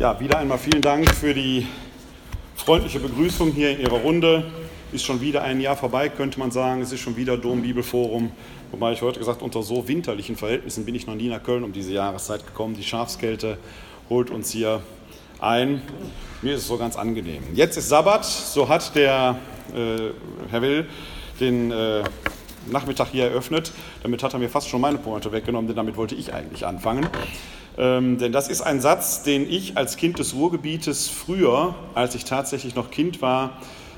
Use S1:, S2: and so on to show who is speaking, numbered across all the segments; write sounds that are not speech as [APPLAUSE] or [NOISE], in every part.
S1: Ja, wieder einmal vielen Dank für die freundliche Begrüßung hier in Ihrer Runde. Ist schon wieder ein Jahr vorbei, könnte man sagen. Es ist schon wieder Dom-Bibelforum. Wobei ich heute gesagt, unter so winterlichen Verhältnissen bin ich noch nie nach Köln um diese Jahreszeit gekommen. Die Schafskälte holt uns hier ein. Mir ist es so ganz angenehm. Jetzt ist Sabbat, so hat der äh, Herr Will den äh, Nachmittag hier eröffnet. Damit hat er mir fast schon meine Pointe weggenommen, denn damit wollte ich eigentlich anfangen. Ähm, denn das ist ein Satz, den ich als Kind des Ruhrgebietes früher, als ich tatsächlich noch Kind war,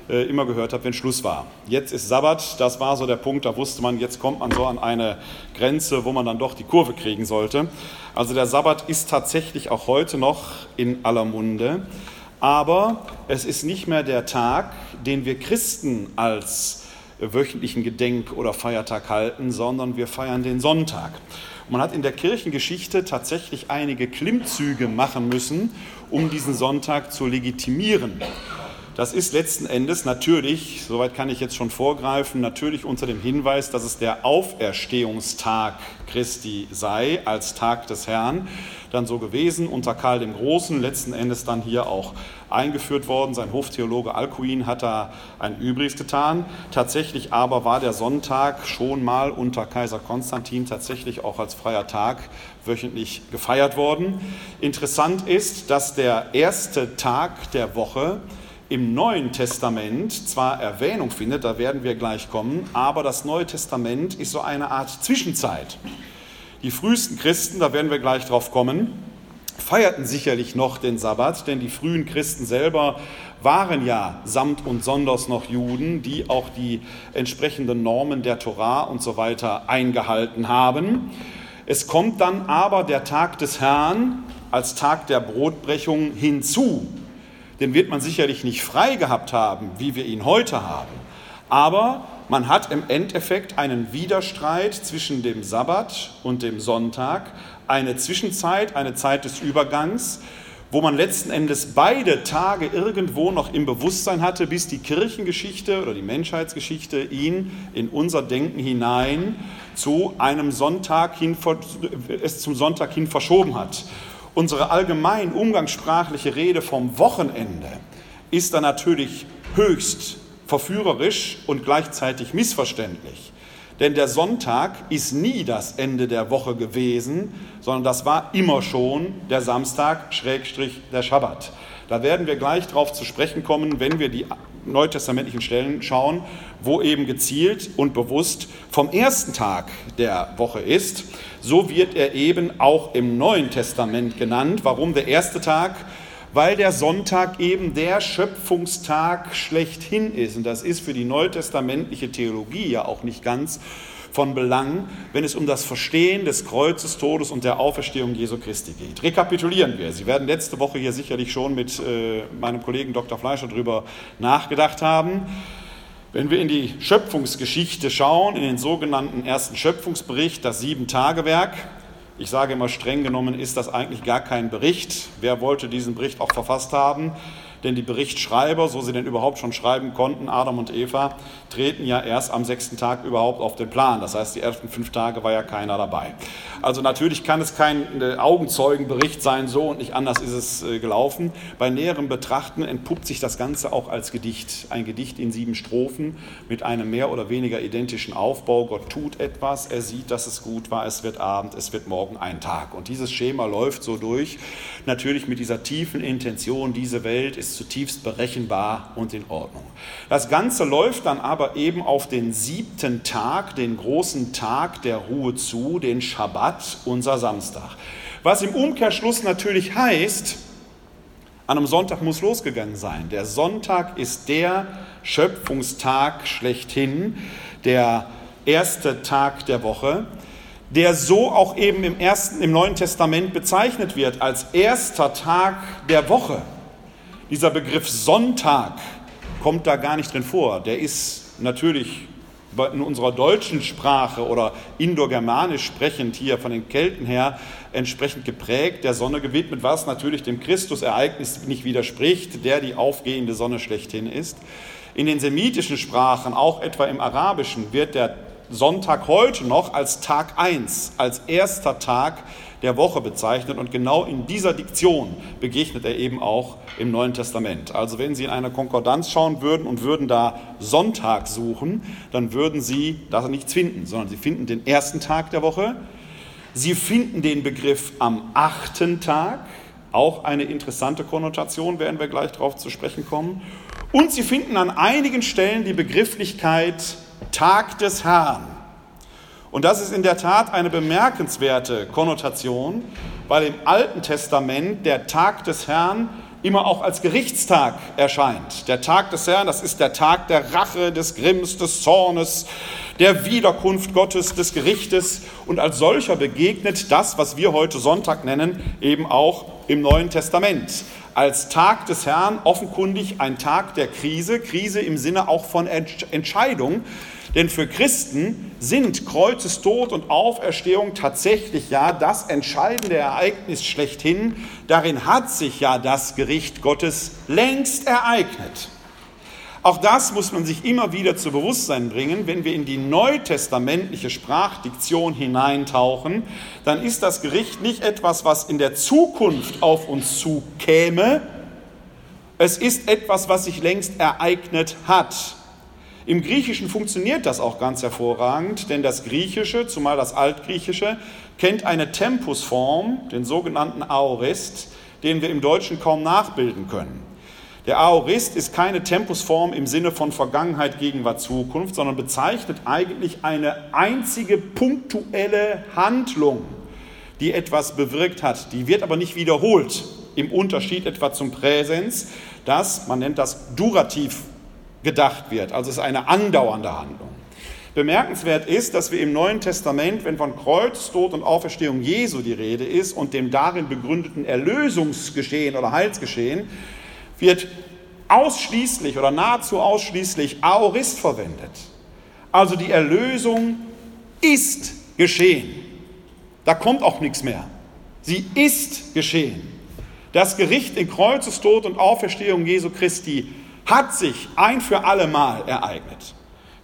S1: äh, immer gehört habe, wenn Schluss war. Jetzt ist Sabbat, das war so der Punkt, da wusste man, jetzt kommt man so an eine Grenze, wo man dann doch die Kurve kriegen sollte. Also der Sabbat ist tatsächlich auch heute noch in aller Munde, aber es ist nicht mehr der Tag, den wir Christen als wöchentlichen Gedenk- oder Feiertag halten, sondern wir feiern den Sonntag. Man hat in der Kirchengeschichte tatsächlich einige Klimmzüge machen müssen, um diesen Sonntag zu legitimieren. Das ist letzten Endes natürlich, soweit kann ich jetzt schon vorgreifen, natürlich unter dem Hinweis, dass es der Auferstehungstag Christi sei, als Tag des Herrn, dann so gewesen unter Karl dem Großen, letzten Endes dann hier auch eingeführt worden. Sein Hoftheologe Alcuin hat da ein Übriges getan. Tatsächlich aber war der Sonntag schon mal unter Kaiser Konstantin tatsächlich auch als freier Tag wöchentlich gefeiert worden. Interessant ist, dass der erste Tag der Woche im Neuen Testament zwar Erwähnung findet, da werden wir gleich kommen, aber das Neue Testament ist so eine Art Zwischenzeit. Die frühesten Christen, da werden wir gleich drauf kommen, feierten sicherlich noch den Sabbat, denn die frühen Christen selber waren ja samt und sonders noch Juden, die auch die entsprechenden Normen der Torah und so weiter eingehalten haben. Es kommt dann aber der Tag des Herrn als Tag der Brotbrechung hinzu den wird man sicherlich nicht frei gehabt haben, wie wir ihn heute haben. Aber man hat im Endeffekt einen Widerstreit zwischen dem Sabbat und dem Sonntag, eine Zwischenzeit, eine Zeit des Übergangs, wo man letzten Endes beide Tage irgendwo noch im Bewusstsein hatte, bis die Kirchengeschichte oder die Menschheitsgeschichte ihn in unser Denken hinein zu einem Sonntag hin, es zum Sonntag hin verschoben hat. Unsere allgemein umgangssprachliche Rede vom Wochenende ist dann natürlich höchst verführerisch und gleichzeitig missverständlich. Denn der Sonntag ist nie das Ende der Woche gewesen, sondern das war immer schon der Samstag, Schrägstrich der Schabbat. Da werden wir gleich darauf zu sprechen kommen, wenn wir die neutestamentlichen Stellen schauen, wo eben gezielt und bewusst vom ersten Tag der Woche ist. So wird er eben auch im Neuen Testament genannt. Warum der erste Tag? Weil der Sonntag eben der Schöpfungstag schlechthin ist. Und das ist für die neutestamentliche Theologie ja auch nicht ganz von Belang, wenn es um das Verstehen des Kreuzes, Todes und der Auferstehung Jesu Christi geht. Rekapitulieren wir. Sie werden letzte Woche hier sicherlich schon mit äh, meinem Kollegen Dr. Fleischer darüber nachgedacht haben. Wenn wir in die Schöpfungsgeschichte schauen, in den sogenannten ersten Schöpfungsbericht, das Sieben-Tage-Werk, ich sage immer streng genommen, ist das eigentlich gar kein Bericht. Wer wollte diesen Bericht auch verfasst haben? denn die Berichtschreiber, so sie denn überhaupt schon schreiben konnten, Adam und Eva, treten ja erst am sechsten Tag überhaupt auf den Plan. Das heißt, die ersten fünf Tage war ja keiner dabei. Also natürlich kann es kein äh, Augenzeugenbericht sein, so und nicht anders ist es äh, gelaufen. Bei näherem Betrachten entpuppt sich das Ganze auch als Gedicht. Ein Gedicht in sieben Strophen mit einem mehr oder weniger identischen Aufbau. Gott tut etwas, er sieht, dass es gut war, es wird Abend, es wird morgen ein Tag. Und dieses Schema läuft so durch, natürlich mit dieser tiefen Intention, diese Welt ist zutiefst berechenbar und in Ordnung. Das Ganze läuft dann aber eben auf den siebten Tag, den großen Tag der Ruhe zu, den Schabbat, unser Samstag. Was im Umkehrschluss natürlich heißt, an einem Sonntag muss losgegangen sein. Der Sonntag ist der Schöpfungstag schlechthin, der erste Tag der Woche, der so auch eben im, ersten, im Neuen Testament bezeichnet wird als erster Tag der Woche. Dieser Begriff Sonntag kommt da gar nicht drin vor. Der ist natürlich in unserer deutschen Sprache oder indogermanisch sprechend hier von den Kelten her entsprechend geprägt, der Sonne gewidmet, was natürlich dem Christusereignis nicht widerspricht, der die aufgehende Sonne schlechthin ist. In den semitischen Sprachen, auch etwa im Arabischen, wird der Sonntag heute noch als Tag 1, als erster Tag der Woche bezeichnet und genau in dieser Diktion begegnet er eben auch im Neuen Testament. Also wenn Sie in eine Konkordanz schauen würden und würden da Sonntag suchen, dann würden Sie da nichts finden, sondern Sie finden den ersten Tag der Woche. Sie finden den Begriff am achten Tag, auch eine interessante Konnotation, werden wir gleich darauf zu sprechen kommen. Und Sie finden an einigen Stellen die Begrifflichkeit Tag des Herrn. Und das ist in der Tat eine bemerkenswerte Konnotation, weil im Alten Testament der Tag des Herrn immer auch als Gerichtstag erscheint. Der Tag des Herrn, das ist der Tag der Rache, des Grimms, des Zornes, der Wiederkunft Gottes, des Gerichtes. Und als solcher begegnet das, was wir heute Sonntag nennen, eben auch im Neuen Testament. Als Tag des Herrn offenkundig ein Tag der Krise, Krise im Sinne auch von Entscheidung, denn für Christen sind Kreuzestod und Auferstehung tatsächlich ja das entscheidende Ereignis schlechthin. Darin hat sich ja das Gericht Gottes längst ereignet. Auch das muss man sich immer wieder zu Bewusstsein bringen. Wenn wir in die neutestamentliche Sprachdiktion hineintauchen, dann ist das Gericht nicht etwas, was in der Zukunft auf uns zukäme. Es ist etwas, was sich längst ereignet hat. Im Griechischen funktioniert das auch ganz hervorragend, denn das Griechische, zumal das Altgriechische, kennt eine Tempusform, den sogenannten Aorist, den wir im Deutschen kaum nachbilden können. Der Aorist ist keine Tempusform im Sinne von Vergangenheit, Gegenwart, Zukunft, sondern bezeichnet eigentlich eine einzige punktuelle Handlung, die etwas bewirkt hat. Die wird aber nicht wiederholt, im Unterschied etwa zum Präsens, das, man nennt das Durativ gedacht wird. Also es ist eine andauernde Handlung. Bemerkenswert ist, dass wir im Neuen Testament, wenn von Kreuz, Tod und Auferstehung Jesu die Rede ist und dem darin begründeten Erlösungsgeschehen oder Heilsgeschehen, wird ausschließlich oder nahezu ausschließlich Aorist verwendet. Also die Erlösung ist geschehen. Da kommt auch nichts mehr. Sie ist geschehen. Das Gericht in Kreuzestod und Auferstehung Jesu Christi hat sich ein für alle Mal ereignet.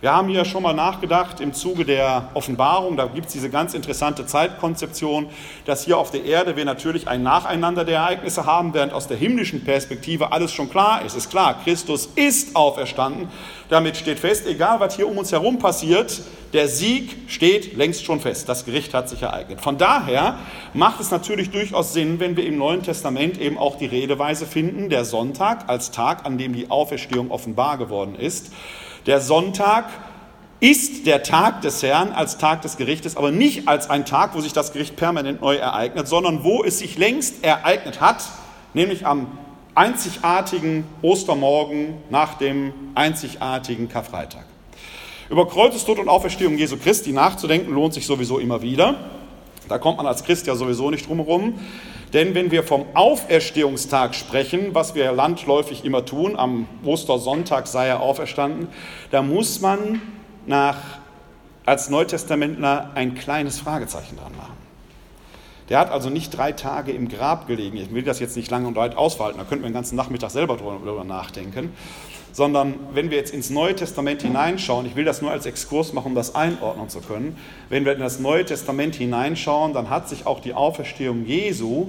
S1: Wir haben hier schon mal nachgedacht im Zuge der Offenbarung, da gibt es diese ganz interessante Zeitkonzeption, dass hier auf der Erde wir natürlich ein Nacheinander der Ereignisse haben, während aus der himmlischen Perspektive alles schon klar ist. Ist klar, Christus ist auferstanden. Damit steht fest, egal was hier um uns herum passiert, der Sieg steht längst schon fest. Das Gericht hat sich ereignet. Von daher macht es natürlich durchaus Sinn, wenn wir im Neuen Testament eben auch die Redeweise finden, der Sonntag als Tag, an dem die Auferstehung offenbar geworden ist der Sonntag ist der Tag des Herrn als Tag des Gerichtes, aber nicht als ein Tag, wo sich das Gericht permanent neu ereignet, sondern wo es sich längst ereignet hat, nämlich am einzigartigen Ostermorgen nach dem einzigartigen Karfreitag. Über Kreuzestod und Auferstehung Jesu Christi nachzudenken lohnt sich sowieso immer wieder. Da kommt man als Christ ja sowieso nicht drum herum. Denn wenn wir vom Auferstehungstag sprechen, was wir landläufig immer tun, am Ostersonntag sei er auferstanden, da muss man nach, als Neutestamentler ein kleines Fragezeichen dran machen. Der hat also nicht drei Tage im Grab gelegen. Ich will das jetzt nicht lange und weit ausfalten, da könnten wir den ganzen Nachmittag selber darüber nachdenken. Sondern wenn wir jetzt ins Neue Testament hineinschauen, ich will das nur als Exkurs machen, um das einordnen zu können, wenn wir in das Neue Testament hineinschauen, dann hat sich auch die Auferstehung Jesu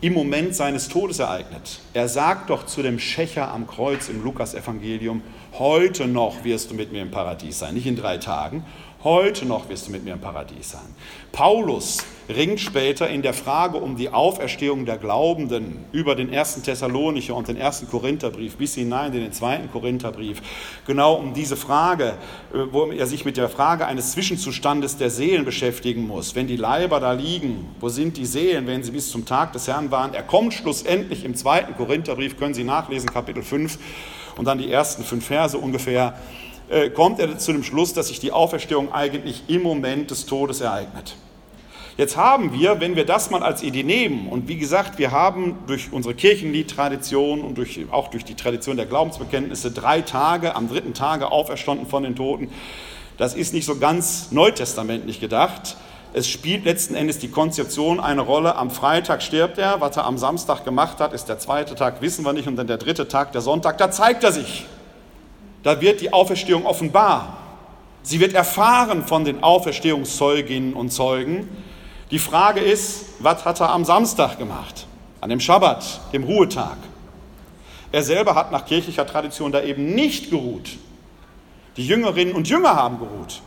S1: im Moment seines Todes ereignet. Er sagt doch zu dem Schächer am Kreuz im Lukasevangelium, heute noch wirst du mit mir im Paradies sein, nicht in drei Tagen, Heute noch wirst du mit mir im Paradies sein. Paulus ringt später in der Frage um die Auferstehung der Glaubenden über den ersten Thessalonicher und den ersten Korintherbrief bis hinein in den zweiten Korintherbrief. Genau um diese Frage, äh, wo er sich mit der Frage eines Zwischenzustandes der Seelen beschäftigen muss. Wenn die Leiber da liegen, wo sind die Seelen, wenn sie bis zum Tag des Herrn waren? Er kommt schlussendlich im zweiten Korintherbrief, können Sie nachlesen, Kapitel 5 und dann die ersten fünf Verse ungefähr äh, kommt er zu dem Schluss, dass sich die Auferstehung eigentlich im Moment des Todes ereignet. Jetzt haben wir, wenn wir das mal als Idee nehmen, und wie gesagt, wir haben durch unsere Kirchenliedtradition und durch, auch durch die Tradition der Glaubensbekenntnisse drei Tage, am dritten Tage auferstanden von den Toten. Das ist nicht so ganz neutestamentlich gedacht. Es spielt letzten Endes die Konzeption eine Rolle. Am Freitag stirbt er. Was er am Samstag gemacht hat, ist der zweite Tag, wissen wir nicht. Und dann der dritte Tag, der Sonntag, da zeigt er sich. Da wird die Auferstehung offenbar. Sie wird erfahren von den Auferstehungszeuginnen und Zeugen. Die Frage ist, was hat er am Samstag gemacht? An dem Schabbat, dem Ruhetag. Er selber hat nach kirchlicher Tradition da eben nicht geruht. Die Jüngerinnen und Jünger haben geruht.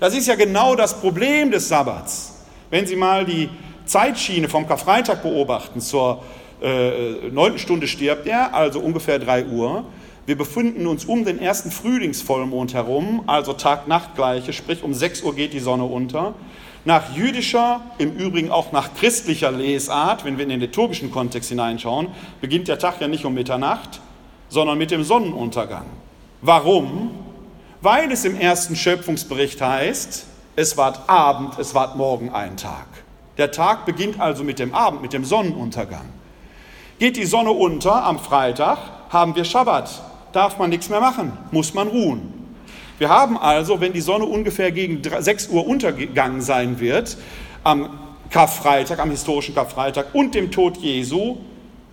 S1: Das ist ja genau das Problem des Sabbats. Wenn Sie mal die Zeitschiene vom Karfreitag beobachten, zur äh, neunten Stunde stirbt er, also ungefähr 3 Uhr. Wir befinden uns um den ersten Frühlingsvollmond herum, also Tag-Nacht-Gleiche, sprich um 6 Uhr geht die Sonne unter. Nach jüdischer, im Übrigen auch nach christlicher Lesart, wenn wir in den liturgischen Kontext hineinschauen, beginnt der Tag ja nicht um Mitternacht, sondern mit dem Sonnenuntergang. Warum? Weil es im ersten Schöpfungsbericht heißt, es ward Abend, es ward Morgen ein Tag. Der Tag beginnt also mit dem Abend, mit dem Sonnenuntergang. Geht die Sonne unter am Freitag, haben wir Schabbat. Darf man nichts mehr machen, muss man ruhen. Wir haben also, wenn die Sonne ungefähr gegen 6 Uhr untergegangen sein wird, am Karfreitag, am historischen Karfreitag und dem Tod Jesu,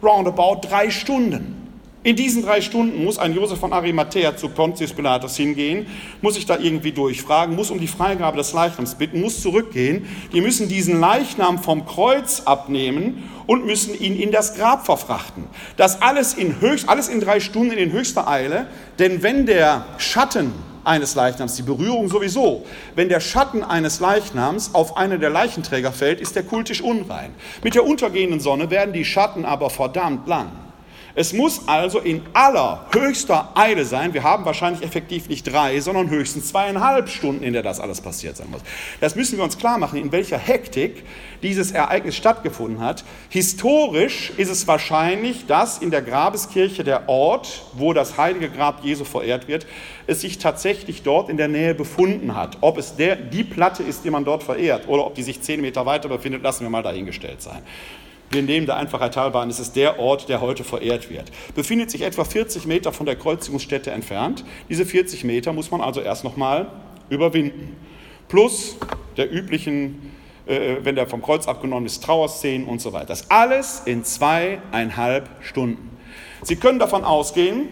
S1: roundabout drei Stunden. In diesen drei Stunden muss ein Josef von Arimathea zu Pontius Pilatus hingehen, muss sich da irgendwie durchfragen, muss um die Freigabe des Leichnams bitten, muss zurückgehen. Die müssen diesen Leichnam vom Kreuz abnehmen und müssen ihn in das Grab verfrachten. Das alles in, höchst, alles in drei Stunden in höchster Eile, denn wenn der Schatten eines Leichnams, die Berührung sowieso. Wenn der Schatten eines Leichnams auf einen der Leichenträger fällt, ist der kultisch unrein. Mit der untergehenden Sonne werden die Schatten aber verdammt lang. Es muss also in allerhöchster Eile sein. Wir haben wahrscheinlich effektiv nicht drei, sondern höchstens zweieinhalb Stunden, in der das alles passiert sein muss. Das müssen wir uns klar machen, in welcher Hektik dieses Ereignis stattgefunden hat. Historisch ist es wahrscheinlich, dass in der Grabeskirche der Ort, wo das heilige Grab Jesu verehrt wird, es sich tatsächlich dort in der Nähe befunden hat. Ob es der, die Platte ist, die man dort verehrt, oder ob die sich zehn Meter weiter befindet, lassen wir mal dahingestellt sein. Wir nehmen der Einfachheit halber an, es ist der Ort, der heute verehrt wird. Befindet sich etwa 40 Meter von der Kreuzigungsstätte entfernt. Diese 40 Meter muss man also erst nochmal überwinden. Plus der üblichen, äh, wenn der vom Kreuz abgenommen ist, Trauerszenen und so weiter. Das alles in zweieinhalb Stunden. Sie können davon ausgehen,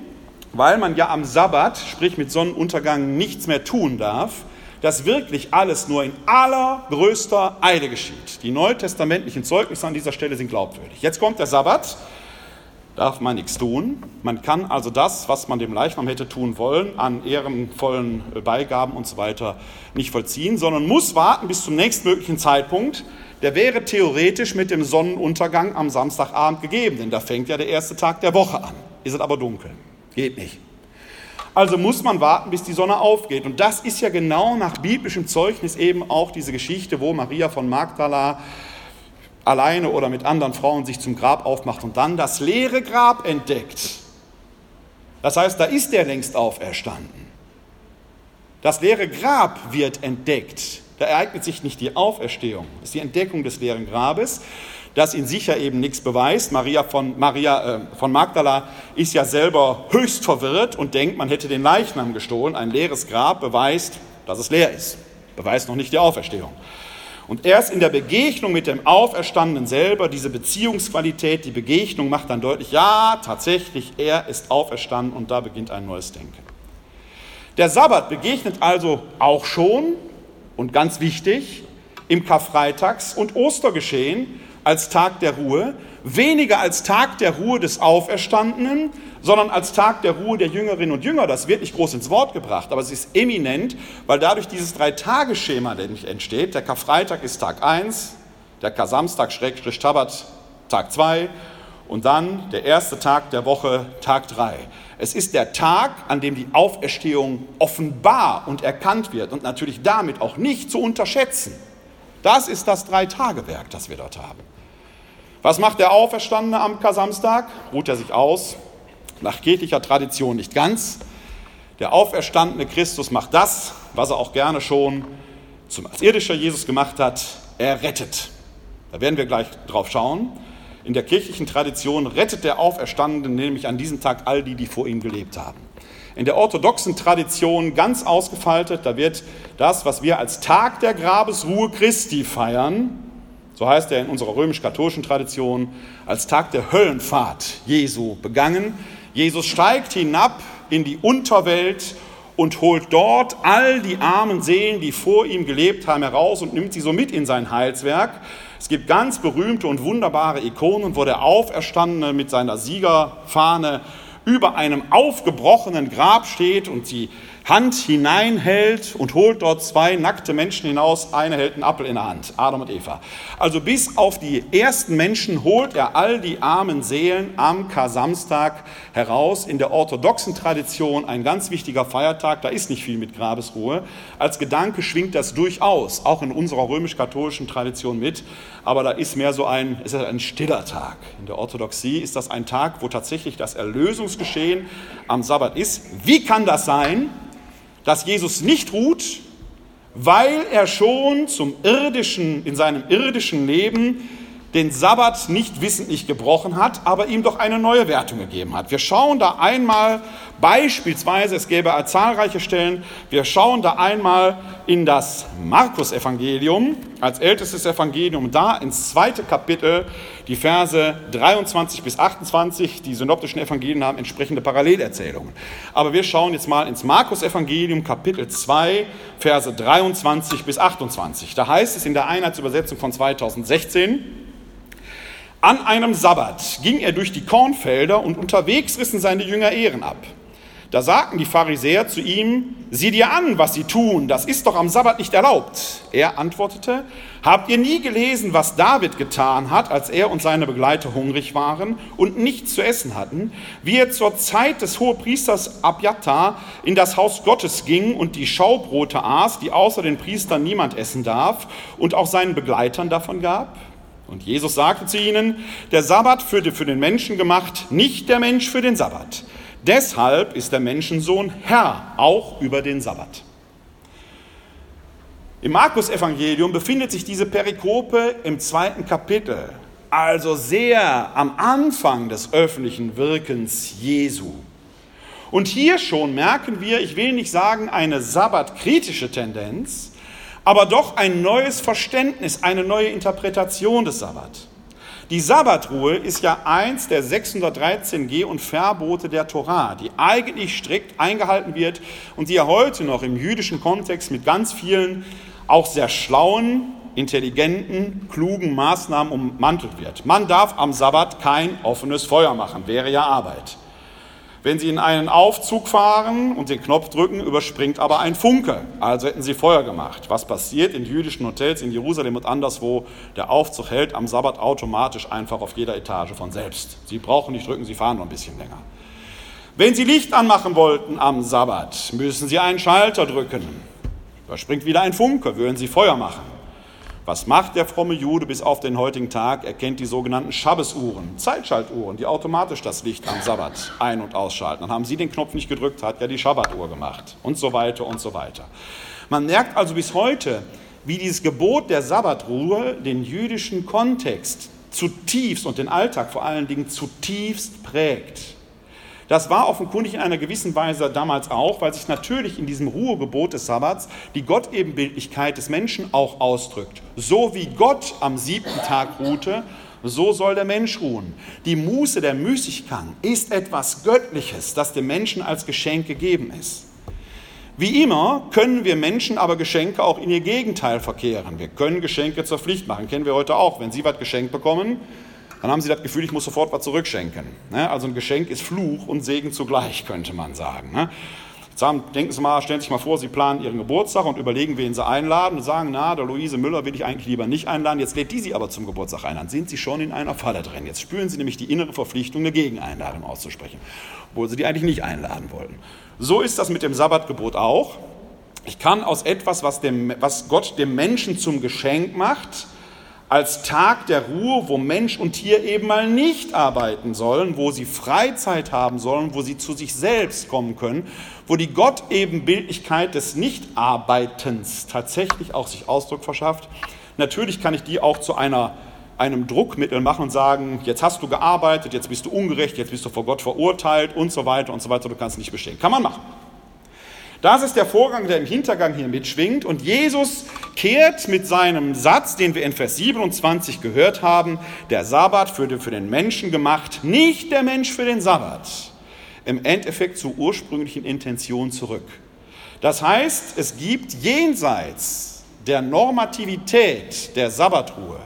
S1: weil man ja am Sabbat, sprich mit Sonnenuntergang, nichts mehr tun darf, dass wirklich alles nur in allergrößter Eile geschieht. Die neutestamentlichen Zeugnisse an dieser Stelle sind glaubwürdig. Jetzt kommt der Sabbat, darf man nichts tun. Man kann also das, was man dem Leichnam hätte tun wollen, an ehrenvollen Beigaben und so weiter nicht vollziehen, sondern muss warten bis zum nächstmöglichen Zeitpunkt. Der wäre theoretisch mit dem Sonnenuntergang am Samstagabend gegeben, denn da fängt ja der erste Tag der Woche an. Ist es aber dunkel. Geht nicht. Also muss man warten, bis die Sonne aufgeht. Und das ist ja genau nach biblischem Zeugnis eben auch diese Geschichte, wo Maria von Magdala alleine oder mit anderen Frauen sich zum Grab aufmacht und dann das leere Grab entdeckt. Das heißt, da ist er längst auferstanden. Das leere Grab wird entdeckt. Da ereignet sich nicht die Auferstehung, das ist die Entdeckung des leeren Grabes das in sich ja eben nichts beweist. Maria von, Maria, äh, von Magdala ist ja selber höchst verwirrt und denkt, man hätte den Leichnam gestohlen. Ein leeres Grab beweist, dass es leer ist, beweist noch nicht die Auferstehung. Und erst in der Begegnung mit dem Auferstandenen selber, diese Beziehungsqualität, die Begegnung macht dann deutlich, ja, tatsächlich, er ist auferstanden und da beginnt ein neues Denken. Der Sabbat begegnet also auch schon, und ganz wichtig, im Karfreitags- und Ostergeschehen, als Tag der Ruhe, weniger als Tag der Ruhe des Auferstandenen, sondern als Tag der Ruhe der Jüngerinnen und Jünger. Das wird nicht groß ins Wort gebracht, aber es ist eminent, weil dadurch dieses Drei-Tage-Schema entsteht. Der Karfreitag ist Tag 1, der Kasamstag, Schrägstrich Tabat, Tag 2 und dann der erste Tag der Woche, Tag 3. Es ist der Tag, an dem die Auferstehung offenbar und erkannt wird und natürlich damit auch nicht zu unterschätzen. Das ist das Drei-Tage-Werk, das wir dort haben. Was macht der Auferstandene am Kasamstag? Ruht er sich aus? Nach kirchlicher Tradition nicht ganz. Der auferstandene Christus macht das, was er auch gerne schon zum, als irdischer Jesus gemacht hat. Er rettet. Da werden wir gleich drauf schauen. In der kirchlichen Tradition rettet der Auferstandene nämlich an diesem Tag all die, die vor ihm gelebt haben. In der orthodoxen Tradition ganz ausgefaltet, da wird das, was wir als Tag der Grabesruhe Christi feiern, so heißt er in unserer römisch-katholischen Tradition, als Tag der Höllenfahrt Jesu begangen. Jesus steigt hinab in die Unterwelt und holt dort all die armen Seelen, die vor ihm gelebt haben, heraus und nimmt sie so mit in sein Heilswerk. Es gibt ganz berühmte und wunderbare Ikonen, wo der Auferstandene mit seiner Siegerfahne über einem aufgebrochenen Grab steht und die Hand hineinhält und holt dort zwei nackte Menschen hinaus. Eine hält einen Apfel in der Hand, Adam und Eva. Also bis auf die ersten Menschen holt er all die armen Seelen am Kar-Samstag heraus. In der orthodoxen Tradition ein ganz wichtiger Feiertag, da ist nicht viel mit Grabesruhe. Als Gedanke schwingt das durchaus, auch in unserer römisch-katholischen Tradition mit. Aber da ist mehr so ein, ist ein stiller Tag. In der Orthodoxie ist das ein Tag, wo tatsächlich das Erlösungsgeschehen am Sabbat ist. Wie kann das sein? Dass Jesus nicht ruht, weil er schon zum irdischen, in seinem irdischen Leben den Sabbat nicht wissentlich gebrochen hat, aber ihm doch eine neue Wertung gegeben hat. Wir schauen da einmal Beispielsweise, es gäbe zahlreiche Stellen, wir schauen da einmal in das Markus-Evangelium als ältestes Evangelium, da ins zweite Kapitel, die Verse 23 bis 28. Die synoptischen Evangelien haben entsprechende Parallelerzählungen. Aber wir schauen jetzt mal ins Markus-Evangelium, Kapitel 2, Verse 23 bis 28. Da heißt es in der Einheitsübersetzung von 2016, an einem Sabbat ging er durch die Kornfelder und unterwegs rissen seine Jünger Ehren ab. Da sagten die Pharisäer zu ihm, sieh dir an, was sie tun, das ist doch am Sabbat nicht erlaubt. Er antwortete, habt ihr nie gelesen, was David getan hat, als er und seine Begleiter hungrig waren und nichts zu essen hatten, wie er zur Zeit des Hohepriesters Abjatar in das Haus Gottes ging und die Schaubrote aß, die außer den Priestern niemand essen darf, und auch seinen Begleitern davon gab? Und Jesus sagte zu ihnen, der Sabbat würde für den Menschen gemacht, nicht der Mensch für den Sabbat. Deshalb ist der Menschensohn Herr auch über den Sabbat. Im Markus-Evangelium befindet sich diese Perikope im zweiten Kapitel, also sehr am Anfang des öffentlichen Wirkens Jesu. Und hier schon merken wir, ich will nicht sagen eine sabbatkritische Tendenz, aber doch ein neues Verständnis, eine neue Interpretation des Sabbat. Die Sabbatruhe ist ja eins der 613 Geh- und Verbote der Torah, die eigentlich strikt eingehalten wird und die ja heute noch im jüdischen Kontext mit ganz vielen auch sehr schlauen, intelligenten, klugen Maßnahmen ummantelt wird. Man darf am Sabbat kein offenes Feuer machen, wäre ja Arbeit. Wenn Sie in einen Aufzug fahren und den Knopf drücken, überspringt aber ein Funke. Also hätten Sie Feuer gemacht. Was passiert in jüdischen Hotels in Jerusalem und anderswo? Der Aufzug hält am Sabbat automatisch einfach auf jeder Etage von selbst. Sie brauchen nicht drücken, Sie fahren noch ein bisschen länger. Wenn Sie Licht anmachen wollten am Sabbat, müssen Sie einen Schalter drücken. Überspringt wieder ein Funke, würden Sie Feuer machen. Was macht der fromme Jude bis auf den heutigen Tag? Er kennt die sogenannten Schabbesuhren, Zeitschaltuhren, die automatisch das Licht am Sabbat ein- und ausschalten. Dann haben Sie den Knopf nicht gedrückt, hat ja die Schabbatuhr gemacht und so weiter und so weiter. Man merkt also bis heute, wie dieses Gebot der Sabbatruhe den jüdischen Kontext zutiefst und den Alltag vor allen Dingen zutiefst prägt. Das war offenkundig in einer gewissen Weise damals auch, weil sich natürlich in diesem Ruhegebot des Sabbats die Gottebenbildlichkeit des Menschen auch ausdrückt. So wie Gott am siebten Tag ruhte, so soll der Mensch ruhen. Die Muße der Müßiggang ist etwas Göttliches, das dem Menschen als Geschenk gegeben ist. Wie immer können wir Menschen aber Geschenke auch in ihr Gegenteil verkehren. Wir können Geschenke zur Pflicht machen, kennen wir heute auch. Wenn Sie was geschenkt bekommen, dann haben sie das Gefühl, ich muss sofort was zurückschenken. Ne? Also ein Geschenk ist Fluch und Segen zugleich, [LAUGHS] könnte man sagen. Ne? denken Sie mal, stellen Sie sich mal vor, Sie planen Ihren Geburtstag und überlegen, wen Sie einladen und sagen, na, der Luise Müller will ich eigentlich lieber nicht einladen, jetzt lädt die Sie aber zum Geburtstag ein. Dann sind Sie schon in einer Falle drin. Jetzt spüren Sie nämlich die innere Verpflichtung, eine Gegeneinladung auszusprechen, obwohl Sie die eigentlich nicht einladen wollten. So ist das mit dem Sabbatgebot auch. Ich kann aus etwas, was, dem, was Gott dem Menschen zum Geschenk macht, als Tag der Ruhe, wo Mensch und Tier eben mal nicht arbeiten sollen, wo sie Freizeit haben sollen, wo sie zu sich selbst kommen können, wo die Gott-Ebenbildlichkeit des Nichtarbeitens tatsächlich auch sich Ausdruck verschafft. Natürlich kann ich die auch zu einer, einem Druckmittel machen und sagen, jetzt hast du gearbeitet, jetzt bist du ungerecht, jetzt bist du vor Gott verurteilt und so weiter und so weiter, du kannst nicht bestehen. Kann man machen. Das ist der Vorgang, der im Hintergang hier mitschwingt. Und Jesus kehrt mit seinem Satz, den wir in Vers 27 gehört haben, der Sabbat würde für den Menschen gemacht, nicht der Mensch für den Sabbat, im Endeffekt zur ursprünglichen Intention zurück. Das heißt, es gibt jenseits der Normativität der Sabbatruhe,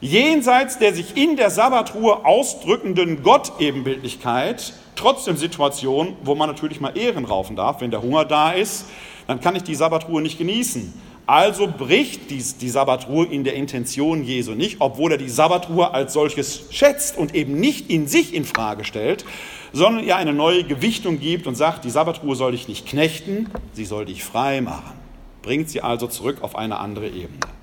S1: jenseits der sich in der Sabbatruhe ausdrückenden Gottebenbildlichkeit, trotzdem Situationen, wo man natürlich mal Ehren raufen darf, wenn der Hunger da ist, dann kann ich die Sabbatruhe nicht genießen. Also bricht dies, die Sabbatruhe in der Intention Jesu nicht, obwohl er die Sabbatruhe als solches schätzt und eben nicht in sich in Frage stellt, sondern ihr eine neue Gewichtung gibt und sagt, die Sabbatruhe soll dich nicht knechten, sie soll dich frei machen. Bringt sie also zurück auf eine andere Ebene.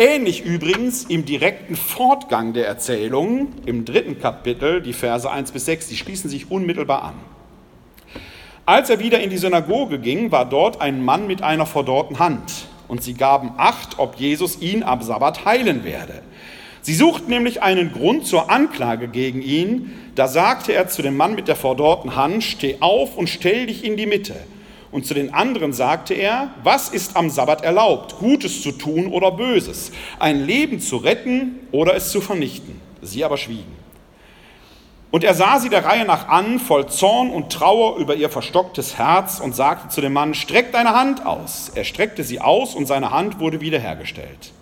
S1: Ähnlich übrigens im direkten Fortgang der Erzählung im dritten Kapitel, die Verse 1 bis 6, die schließen sich unmittelbar an. Als er wieder in die Synagoge ging, war dort ein Mann mit einer verdorrten Hand und sie gaben Acht, ob Jesus ihn am Sabbat heilen werde. Sie suchten nämlich einen Grund zur Anklage gegen ihn. Da sagte er zu dem Mann mit der verdorrten Hand, steh auf und stell dich in die Mitte. Und zu den anderen sagte er, was ist am Sabbat erlaubt, Gutes zu tun oder Böses, ein Leben zu retten oder es zu vernichten? Sie aber schwiegen. Und er sah sie der Reihe nach an, voll Zorn und Trauer über ihr verstocktes Herz und sagte zu dem Mann, streck deine Hand aus. Er streckte sie aus und seine Hand wurde wiederhergestellt.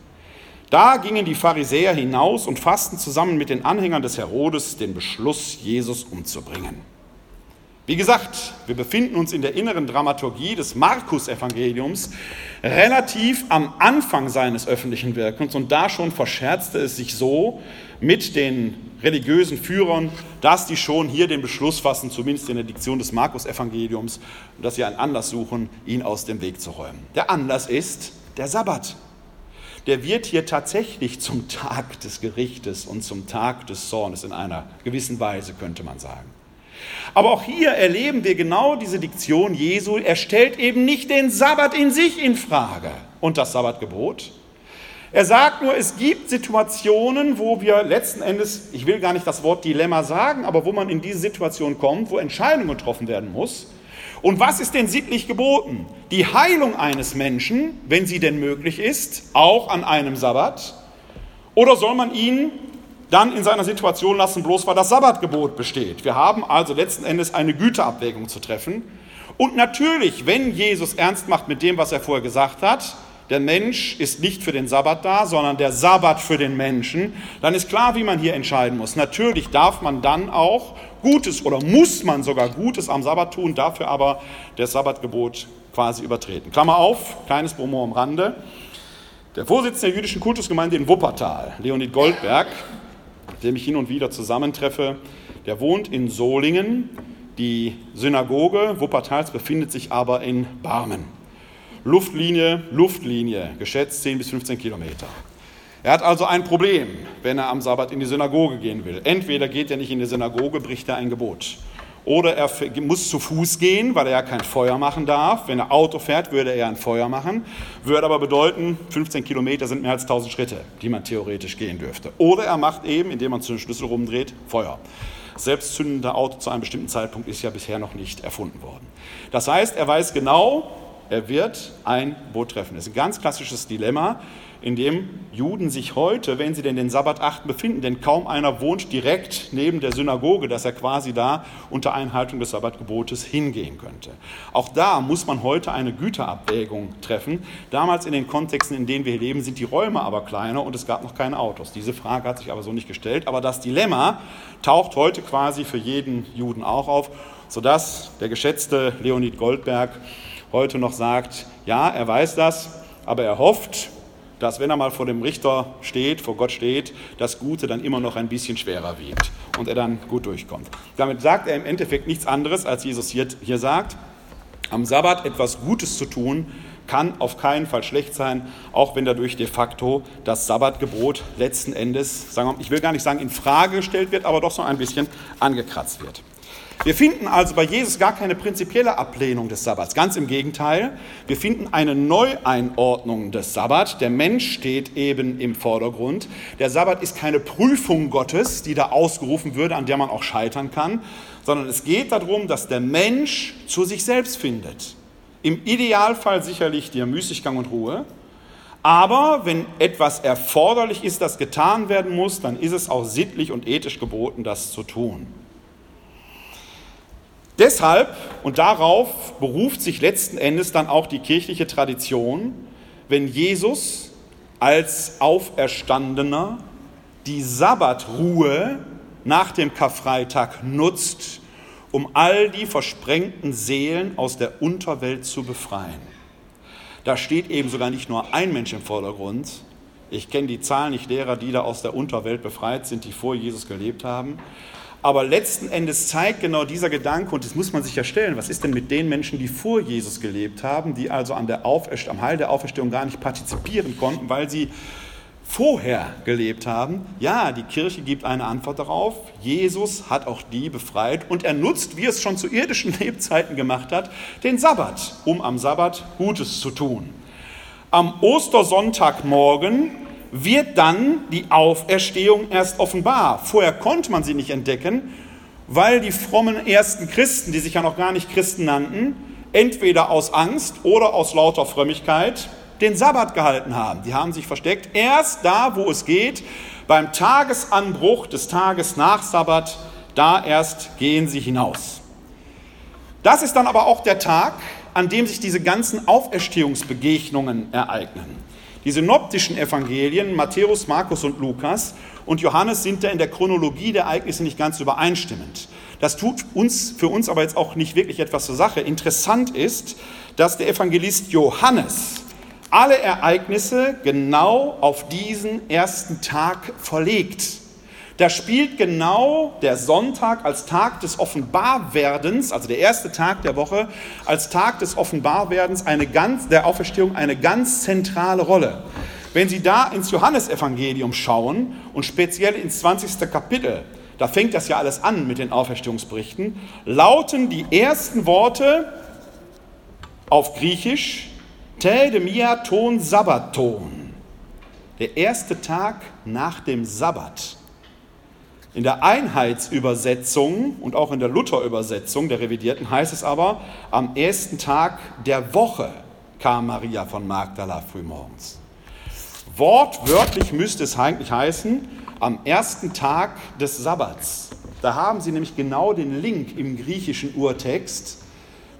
S1: Da gingen die Pharisäer hinaus und fassten zusammen mit den Anhängern des Herodes den Beschluss, Jesus umzubringen. Wie gesagt, wir befinden uns in der inneren Dramaturgie des Markus-Evangeliums relativ am Anfang seines öffentlichen Wirkens und da schon verscherzte es sich so mit den religiösen Führern, dass die schon hier den Beschluss fassen, zumindest in der Diktion des Markus-Evangeliums, dass sie einen Anlass suchen, ihn aus dem Weg zu räumen. Der Anlass ist der Sabbat. Der wird hier tatsächlich zum Tag des Gerichtes und zum Tag des Zornes in einer gewissen Weise, könnte man sagen. Aber auch hier erleben wir genau diese Diktion Jesu. Er stellt eben nicht den Sabbat in sich in Frage und das Sabbatgebot. Er sagt nur, es gibt Situationen, wo wir letzten Endes, ich will gar nicht das Wort Dilemma sagen, aber wo man in diese Situation kommt, wo Entscheidungen getroffen werden muss. Und was ist denn sittlich geboten? Die Heilung eines Menschen, wenn sie denn möglich ist, auch an einem Sabbat? Oder soll man ihn dann in seiner Situation lassen, bloß weil das Sabbatgebot besteht. Wir haben also letzten Endes eine Güterabwägung zu treffen. Und natürlich, wenn Jesus ernst macht mit dem, was er vorher gesagt hat, der Mensch ist nicht für den Sabbat da, sondern der Sabbat für den Menschen, dann ist klar, wie man hier entscheiden muss. Natürlich darf man dann auch Gutes oder muss man sogar Gutes am Sabbat tun, dafür aber das Sabbatgebot quasi übertreten. Klammer auf, kleines Bromo am Rande. Der Vorsitzende der jüdischen Kultusgemeinde in Wuppertal, Leonid Goldberg, dem ich hin und wieder zusammentreffe, der wohnt in Solingen. Die Synagoge Wuppertals befindet sich aber in Barmen. Luftlinie, Luftlinie, geschätzt 10 bis 15 Kilometer. Er hat also ein Problem, wenn er am Sabbat in die Synagoge gehen will. Entweder geht er nicht in die Synagoge, bricht er ein Gebot. Oder er muss zu Fuß gehen, weil er ja kein Feuer machen darf. Wenn er Auto fährt, würde er ein Feuer machen. Würde aber bedeuten, 15 Kilometer sind mehr als 1000 Schritte, die man theoretisch gehen dürfte. Oder er macht eben, indem man zu den Schlüssel rumdreht, Feuer. Selbstzündende Auto zu einem bestimmten Zeitpunkt ist ja bisher noch nicht erfunden worden. Das heißt, er weiß genau, er wird ein Boot treffen. Das ist ein ganz klassisches Dilemma in dem Juden sich heute, wenn sie denn den Sabbat achten, befinden, denn kaum einer wohnt direkt neben der Synagoge, dass er quasi da unter Einhaltung des Sabbatgebotes hingehen könnte. Auch da muss man heute eine Güterabwägung treffen. Damals in den Kontexten, in denen wir leben, sind die Räume aber kleiner und es gab noch keine Autos. Diese Frage hat sich aber so nicht gestellt. Aber das Dilemma taucht heute quasi für jeden Juden auch auf, sodass der geschätzte Leonid Goldberg heute noch sagt, ja, er weiß das, aber er hofft, dass wenn er mal vor dem Richter steht, vor Gott steht, das Gute dann immer noch ein bisschen schwerer wiegt und er dann gut durchkommt. Damit sagt er im Endeffekt nichts anderes, als Jesus hier, hier sagt, am Sabbat etwas Gutes zu tun, kann auf keinen Fall schlecht sein, auch wenn dadurch de facto das Sabbatgebot letzten Endes, sagen wir, ich will gar nicht sagen in Frage gestellt wird, aber doch so ein bisschen angekratzt wird. Wir finden also bei Jesus gar keine prinzipielle Ablehnung des Sabbats. Ganz im Gegenteil, wir finden eine Neueinordnung des Sabbat. Der Mensch steht eben im Vordergrund. Der Sabbat ist keine Prüfung Gottes, die da ausgerufen würde, an der man auch scheitern kann, sondern es geht darum, dass der Mensch zu sich selbst findet. Im Idealfall sicherlich der Müßiggang und Ruhe. Aber wenn etwas erforderlich ist, das getan werden muss, dann ist es auch sittlich und ethisch geboten, das zu tun. Deshalb und darauf beruft sich letzten Endes dann auch die kirchliche Tradition, wenn Jesus als Auferstandener die Sabbatruhe nach dem Karfreitag nutzt, um all die versprengten Seelen aus der Unterwelt zu befreien. Da steht eben sogar nicht nur ein Mensch im Vordergrund. Ich kenne die Zahlen nicht derer, die da aus der Unterwelt befreit sind, die vor Jesus gelebt haben. Aber letzten Endes zeigt genau dieser Gedanke, und das muss man sich ja stellen, was ist denn mit den Menschen, die vor Jesus gelebt haben, die also an der am Heil der Auferstehung gar nicht partizipieren konnten, weil sie vorher gelebt haben? Ja, die Kirche gibt eine Antwort darauf. Jesus hat auch die befreit und er nutzt, wie es schon zu irdischen [LAUGHS] Lebzeiten gemacht hat, den Sabbat, um am Sabbat Gutes zu tun. Am Ostersonntagmorgen wird dann die Auferstehung erst offenbar. Vorher konnte man sie nicht entdecken, weil die frommen ersten Christen, die sich ja noch gar nicht Christen nannten, entweder aus Angst oder aus lauter Frömmigkeit den Sabbat gehalten haben. Die haben sich versteckt. Erst da, wo es geht, beim Tagesanbruch des Tages nach Sabbat, da erst gehen sie hinaus. Das ist dann aber auch der Tag, an dem sich diese ganzen Auferstehungsbegegnungen ereignen. Die synoptischen Evangelien, Matthäus, Markus und Lukas und Johannes sind da in der Chronologie der Ereignisse nicht ganz übereinstimmend. Das tut uns, für uns aber jetzt auch nicht wirklich etwas zur Sache. Interessant ist, dass der Evangelist Johannes alle Ereignisse genau auf diesen ersten Tag verlegt. Da spielt genau der Sonntag als Tag des Offenbarwerdens, also der erste Tag der Woche, als Tag des Offenbarwerdens eine ganz, der Auferstehung eine ganz zentrale Rolle. Wenn Sie da ins Johannesevangelium schauen und speziell ins 20. Kapitel, da fängt das ja alles an mit den Auferstehungsberichten, lauten die ersten Worte auf Griechisch Tedemia ton Sabbaton. Der erste Tag nach dem Sabbat. In der Einheitsübersetzung und auch in der Luther-Übersetzung der Revidierten heißt es aber, am ersten Tag der Woche kam Maria von Magdala frühmorgens. Wortwörtlich müsste es eigentlich heißen, am ersten Tag des Sabbats. Da haben Sie nämlich genau den Link im griechischen Urtext,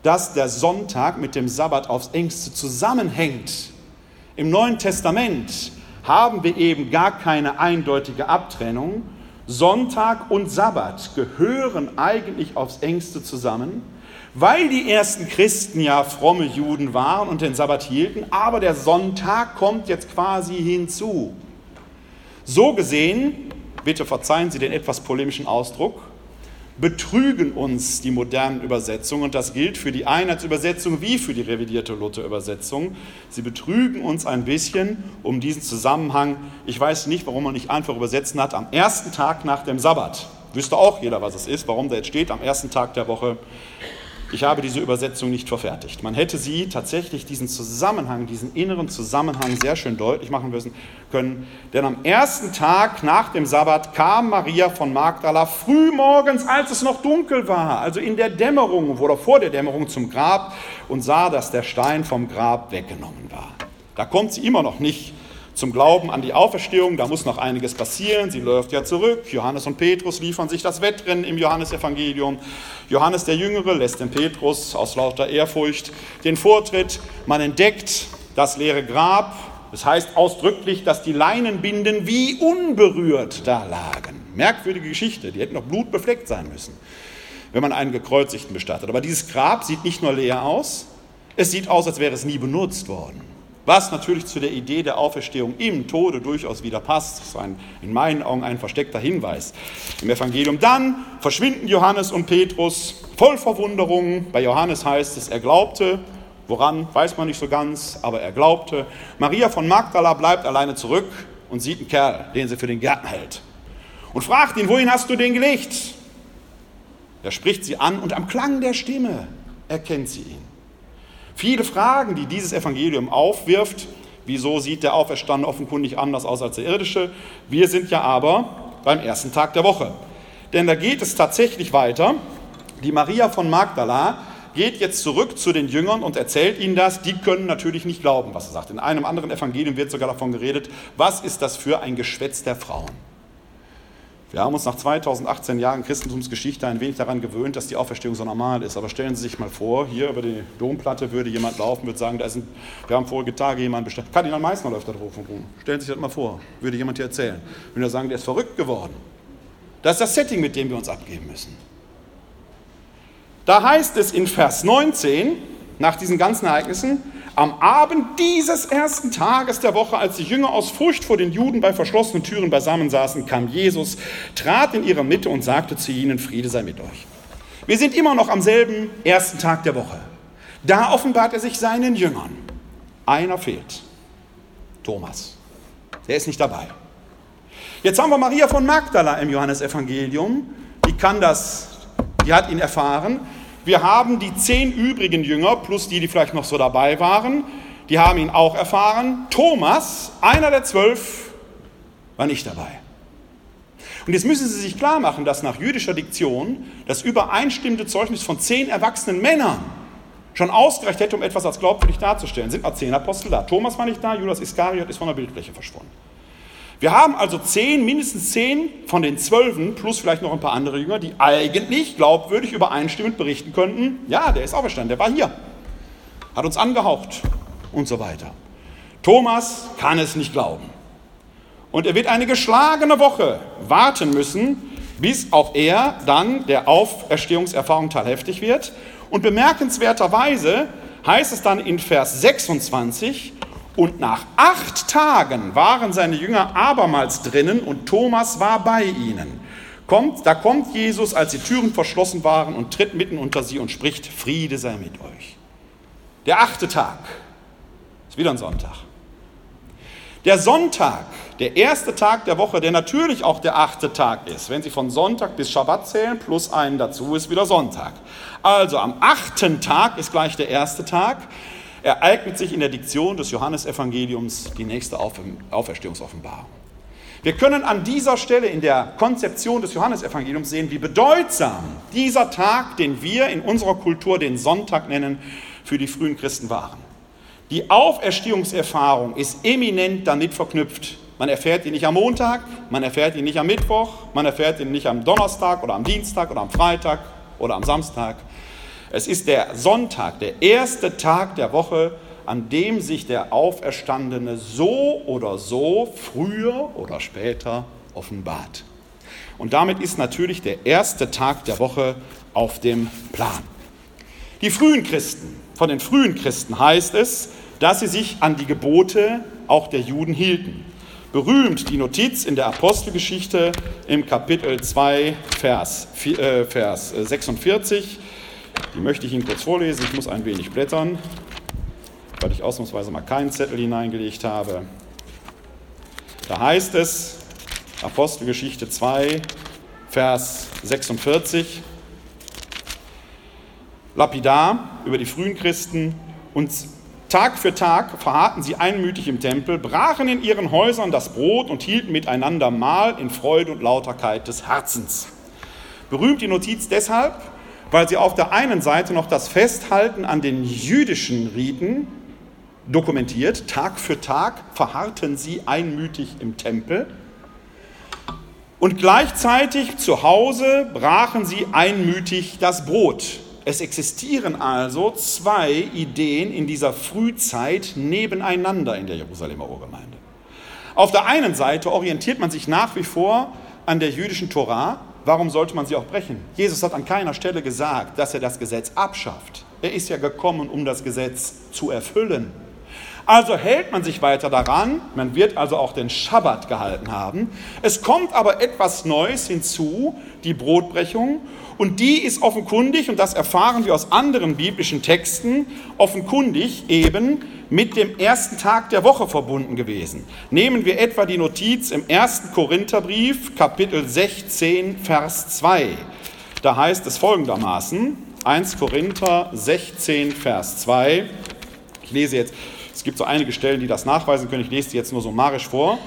S1: dass der Sonntag mit dem Sabbat aufs engste zusammenhängt. Im Neuen Testament haben wir eben gar keine eindeutige Abtrennung, Sonntag und Sabbat gehören eigentlich aufs engste zusammen, weil die ersten Christen ja fromme Juden waren und den Sabbat hielten, aber der Sonntag kommt jetzt quasi hinzu. So gesehen, bitte verzeihen Sie den etwas polemischen Ausdruck, betrügen uns die modernen Übersetzungen und das gilt für die Einheitsübersetzung wie für die revidierte Luther-Übersetzung. Sie betrügen uns ein bisschen um diesen Zusammenhang. Ich weiß nicht, warum man nicht einfach übersetzen hat, am ersten Tag nach dem Sabbat. Wüsste auch jeder, was es ist, warum da jetzt steht, am ersten Tag der Woche. Ich habe diese Übersetzung nicht verfertigt. Man hätte sie tatsächlich diesen Zusammenhang, diesen inneren Zusammenhang sehr schön deutlich machen müssen können. Denn am ersten Tag nach dem Sabbat kam Maria von Magdala früh morgens, als es noch dunkel war, also in der Dämmerung oder vor der Dämmerung zum Grab und sah, dass der Stein vom Grab weggenommen war. Da kommt sie immer noch nicht zum Glauben an die Auferstehung. Da muss noch einiges passieren. Sie läuft ja zurück. Johannes und Petrus liefern sich das Wettrennen im Johannesevangelium. Johannes der Jüngere lässt dem Petrus aus lauter Ehrfurcht den Vortritt. Man entdeckt das leere Grab. Das heißt ausdrücklich, dass die Leinenbinden wie unberührt da lagen. Merkwürdige Geschichte. Die hätten noch blutbefleckt sein müssen, wenn man einen Gekreuzigten bestattet. Aber dieses Grab sieht nicht nur leer aus, es sieht aus, als wäre es nie benutzt worden was natürlich zu der Idee der Auferstehung im Tode durchaus wieder passt. Das ist ein, in meinen Augen ein versteckter Hinweis im Evangelium. Dann verschwinden Johannes und Petrus voll Verwunderung. Bei Johannes heißt es, er glaubte. Woran, weiß man nicht so ganz, aber er glaubte. Maria von Magdala bleibt alleine zurück und sieht einen Kerl, den sie für den Gärtner hält. Und fragt ihn, wohin hast du den gelegt? Er spricht sie an und am Klang der Stimme erkennt sie ihn. Viele Fragen, die dieses Evangelium aufwirft, wieso sieht der Auferstandene offenkundig anders aus als der irdische? Wir sind ja aber beim ersten Tag der Woche. Denn da geht es tatsächlich weiter. Die Maria von Magdala geht jetzt zurück zu den Jüngern und erzählt ihnen das. Die können natürlich nicht glauben, was er sagt. In einem anderen Evangelium wird sogar davon geredet, was ist das für ein Geschwätz der Frauen? Wir haben uns nach 2018 Jahren Christentumsgeschichte ein wenig daran gewöhnt, dass die Auferstehung so normal ist. Aber stellen Sie sich mal vor, hier über die Domplatte würde jemand laufen, würde sagen, da ist ein, wir haben vorige Tage jemanden bestattet. Kardinal Meissner läuft da drauf und rum. Stellen Sie sich das mal vor, würde jemand hier erzählen. Würde er sagen, der ist verrückt geworden. Das ist das Setting, mit dem wir uns abgeben müssen. Da heißt es in Vers 19, nach diesen ganzen Ereignissen, am Abend dieses ersten Tages der Woche, als die Jünger aus Furcht vor den Juden bei verschlossenen Türen beisammen saßen, kam Jesus, trat in ihre Mitte und sagte zu ihnen, Friede sei mit euch. Wir sind immer noch am selben ersten Tag der Woche. Da offenbart er sich seinen Jüngern. Einer fehlt. Thomas. Der ist nicht dabei. Jetzt haben wir Maria von Magdala im Johannesevangelium. Die kann das, die hat ihn erfahren. Wir haben die zehn übrigen Jünger, plus die, die vielleicht noch so dabei waren, die haben ihn auch erfahren. Thomas, einer der zwölf, war nicht dabei. Und jetzt müssen Sie sich klar machen, dass nach jüdischer Diktion das übereinstimmende Zeugnis von zehn erwachsenen Männern schon ausgereicht hätte, um etwas als glaubwürdig darzustellen. Sind mal zehn Apostel da. Thomas war nicht da, Judas Iskariot ist von der Bildfläche verschwunden. Wir haben also zehn, mindestens zehn von den Zwölfen, plus vielleicht noch ein paar andere Jünger, die eigentlich glaubwürdig übereinstimmend berichten könnten, ja, der ist auferstanden, der war hier, hat uns angehaucht und so weiter. Thomas kann es nicht glauben. Und er wird eine geschlagene Woche warten müssen, bis auch er dann der Auferstehungserfahrung teilhaftig wird. Und bemerkenswerterweise heißt es dann in Vers 26, und nach acht Tagen waren seine Jünger abermals drinnen und Thomas war bei ihnen. Kommt, da kommt Jesus, als die Türen verschlossen waren, und tritt mitten unter sie und spricht, Friede sei mit euch. Der achte Tag, ist wieder ein Sonntag. Der Sonntag, der erste Tag der Woche, der natürlich auch der achte Tag ist. Wenn Sie von Sonntag bis Schabbat zählen, plus einen dazu, ist wieder Sonntag. Also am achten Tag ist gleich der erste Tag ereignet sich in der Diktion des Johannesevangeliums die nächste Auferstehungsoffenbarung. Wir können an dieser Stelle in der Konzeption des Johannesevangeliums sehen, wie bedeutsam dieser Tag, den wir in unserer Kultur den Sonntag nennen, für die frühen Christen waren. Die Auferstehungserfahrung ist eminent damit verknüpft. Man erfährt ihn nicht am Montag, man erfährt ihn nicht am Mittwoch, man erfährt ihn nicht am Donnerstag oder am Dienstag oder am Freitag oder am Samstag, es ist der Sonntag, der erste Tag der Woche, an dem sich der Auferstandene so oder so früher oder später offenbart. Und damit ist natürlich der erste Tag der Woche auf dem Plan. Die frühen Christen, von den frühen Christen heißt es, dass sie sich an die Gebote auch der Juden hielten. Berühmt die Notiz in der Apostelgeschichte im Kapitel 2, Vers, äh, Vers 46. Die möchte ich Ihnen kurz vorlesen. Ich muss ein wenig blättern, weil ich ausnahmsweise mal keinen Zettel hineingelegt habe. Da heißt es, Apostelgeschichte 2, Vers 46, lapidar über die frühen Christen und Tag für Tag verharrten sie einmütig im Tempel, brachen in ihren Häusern das Brot und hielten miteinander Mahl in Freude und Lauterkeit des Herzens. Berühmt die Notiz deshalb, weil sie auf der einen Seite noch das Festhalten an den jüdischen Riten dokumentiert. Tag für Tag verharrten sie einmütig im Tempel. Und gleichzeitig zu Hause brachen sie einmütig das Brot. Es existieren also zwei Ideen in dieser Frühzeit nebeneinander in der Jerusalemer Urgemeinde. Auf der einen Seite orientiert man sich nach wie vor an der jüdischen Torah, Warum sollte man sie auch brechen? Jesus hat an keiner Stelle gesagt, dass er das Gesetz abschafft. Er ist ja gekommen, um das Gesetz zu erfüllen. Also hält man sich weiter daran, man wird also auch den Schabbat gehalten haben. Es kommt aber etwas Neues hinzu, die Brotbrechung, und die ist offenkundig, und das erfahren wir aus anderen biblischen Texten, offenkundig eben mit dem ersten Tag der Woche verbunden gewesen. Nehmen wir etwa die Notiz im ersten Korintherbrief, Kapitel 16, Vers 2. Da heißt es folgendermaßen, 1 Korinther 16, Vers 2. Ich lese jetzt es gibt so einige Stellen, die das nachweisen können. Ich lese die jetzt nur summarisch vor.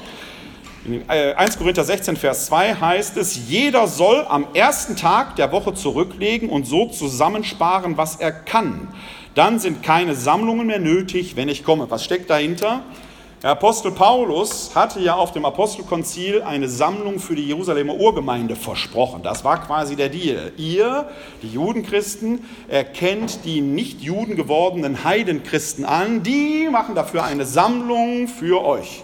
S1: In 1 äh, Korinther 16, Vers 2 heißt es, jeder soll am ersten Tag der Woche zurücklegen und so zusammensparen, was er kann. Dann sind keine Sammlungen mehr nötig, wenn ich komme. Was steckt dahinter? Der Apostel Paulus hatte ja auf dem Apostelkonzil eine Sammlung für die Jerusalemer Urgemeinde versprochen. Das war quasi der Deal. Ihr, die Judenchristen, erkennt die nicht Juden gewordenen Heidenchristen an. Die machen dafür eine Sammlung für euch.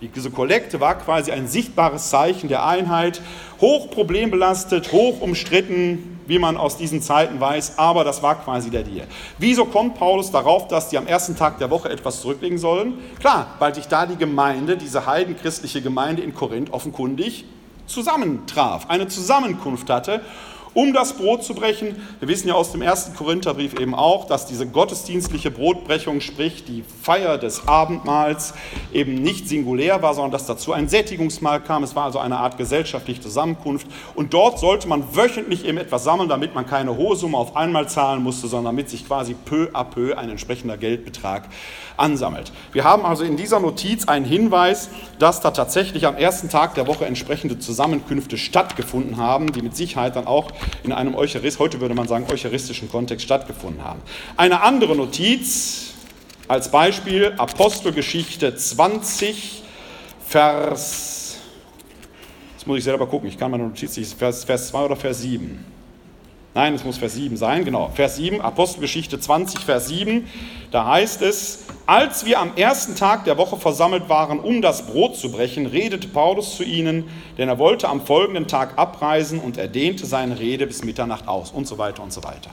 S1: Diese Kollekte war quasi ein sichtbares Zeichen der Einheit, hoch problembelastet, hoch umstritten, wie man aus diesen Zeiten weiß, aber das war quasi der Deal. Wieso kommt Paulus darauf, dass die am ersten Tag der Woche etwas zurücklegen sollen? Klar, weil sich da die Gemeinde, diese heidenchristliche Gemeinde in Korinth offenkundig zusammentraf, eine Zusammenkunft hatte um das Brot zu brechen. Wir wissen ja aus dem ersten Korintherbrief eben auch, dass diese gottesdienstliche Brotbrechung, sprich die Feier des Abendmahls, eben nicht singulär war, sondern dass dazu ein Sättigungsmahl kam. Es war also eine Art gesellschaftliche Zusammenkunft. Und dort sollte man wöchentlich eben etwas sammeln, damit man keine hohe Summe auf einmal zahlen musste, sondern damit sich quasi peu à peu ein entsprechender Geldbetrag ansammelt. Wir haben also in dieser Notiz einen Hinweis, dass da tatsächlich am ersten Tag der Woche entsprechende Zusammenkünfte stattgefunden haben, die mit Sicherheit dann auch in einem Eucharist, heute würde man sagen, eucharistischen Kontext stattgefunden haben. Eine andere Notiz als Beispiel Apostelgeschichte 20, Vers, jetzt muss ich selber gucken, ich kann meine Notiz nicht, Vers, Vers 2 oder Vers 7. Nein, es muss Vers 7 sein, genau. Vers 7, Apostelgeschichte 20, Vers 7. Da heißt es, als wir am ersten Tag der Woche versammelt waren, um das Brot zu brechen, redete Paulus zu ihnen, denn er wollte am folgenden Tag abreisen und er dehnte seine Rede bis Mitternacht aus und so weiter und so weiter.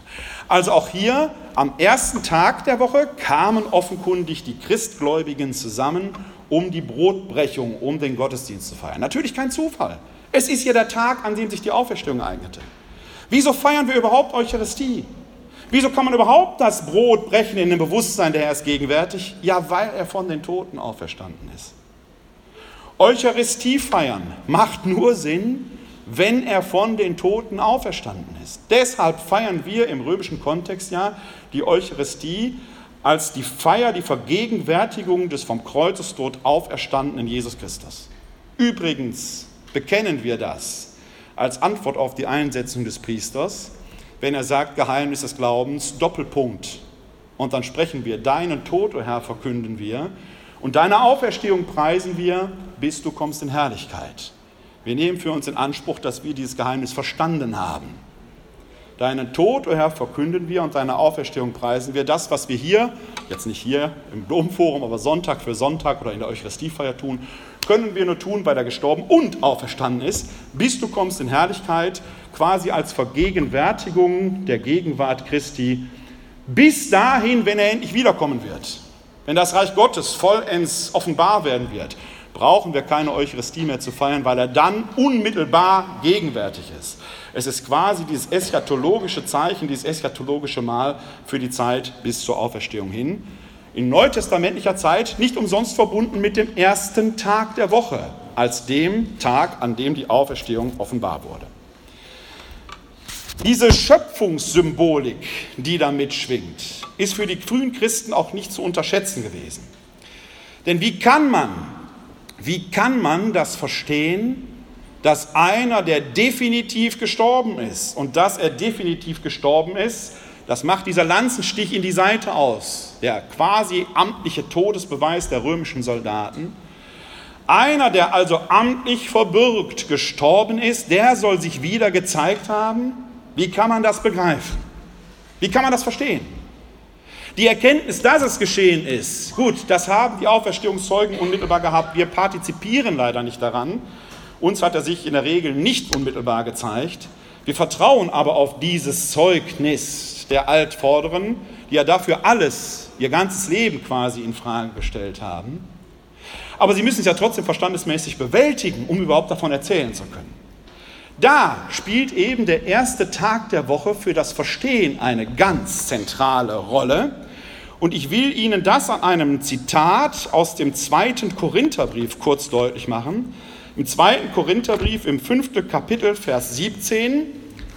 S1: Also auch hier am ersten Tag der Woche kamen offenkundig die Christgläubigen zusammen, um die Brotbrechung, um den Gottesdienst zu feiern. Natürlich kein Zufall. Es ist ja der Tag, an dem sich die Auferstehung eignete. Wieso feiern wir überhaupt Eucharistie? Wieso kann man überhaupt das Brot brechen in dem Bewusstsein, der Herr ist gegenwärtig? Ja, weil er von den Toten auferstanden ist. Eucharistie feiern macht nur Sinn, wenn er von den Toten auferstanden ist. Deshalb feiern wir im römischen Kontext ja die Eucharistie als die Feier, die Vergegenwärtigung des vom Kreuzestod auferstandenen Jesus Christus. Übrigens bekennen wir das als Antwort auf die Einsetzung des Priesters, wenn er sagt, Geheimnis des Glaubens, Doppelpunkt. Und dann sprechen wir, deinen Tod, o oh Herr, verkünden wir und deine Auferstehung preisen wir, bis du kommst in Herrlichkeit. Wir nehmen für uns in Anspruch, dass wir dieses Geheimnis verstanden haben. Deinen Tod, o oh Herr, verkünden wir und deine Auferstehung preisen wir. Das, was wir hier, jetzt nicht hier im Domforum, aber Sonntag für Sonntag oder in der Eucharistiefeier tun, können wir nur tun, weil er gestorben und auferstanden ist, bis du kommst in Herrlichkeit, quasi als Vergegenwärtigung der Gegenwart Christi, bis dahin, wenn er endlich wiederkommen wird. Wenn das Reich Gottes vollends offenbar werden wird, brauchen wir keine Eucharistie mehr zu feiern, weil er dann unmittelbar gegenwärtig ist. Es ist quasi dieses eschatologische Zeichen, dieses eschatologische Mal für die Zeit bis zur Auferstehung hin. In neutestamentlicher Zeit nicht umsonst verbunden mit dem ersten Tag der Woche, als dem Tag, an dem die Auferstehung offenbar wurde. Diese Schöpfungssymbolik, die da mitschwingt, ist für die frühen Christen auch nicht zu unterschätzen gewesen. Denn wie kann man, wie kann man das verstehen, dass einer, der definitiv gestorben ist und dass er definitiv gestorben ist, das macht dieser Lanzenstich in die Seite aus, der quasi amtliche Todesbeweis der römischen Soldaten. Einer, der also amtlich verbürgt gestorben ist, der soll sich wieder gezeigt haben. Wie kann man das begreifen? Wie kann man das verstehen? Die Erkenntnis, dass es geschehen ist, gut, das haben die Auferstehungszeugen unmittelbar gehabt. Wir partizipieren leider nicht daran. Uns hat er sich in der Regel nicht unmittelbar gezeigt. Wir vertrauen aber auf dieses Zeugnis der Altvorderen, die ja dafür alles, ihr ganzes Leben quasi in Frage gestellt haben. Aber sie müssen es ja trotzdem verstandesmäßig bewältigen, um überhaupt davon erzählen zu können. Da spielt eben der erste Tag der Woche für das Verstehen eine ganz zentrale Rolle. Und ich will Ihnen das an einem Zitat aus dem zweiten Korintherbrief kurz deutlich machen. Im zweiten Korintherbrief im fünften Kapitel, Vers 17,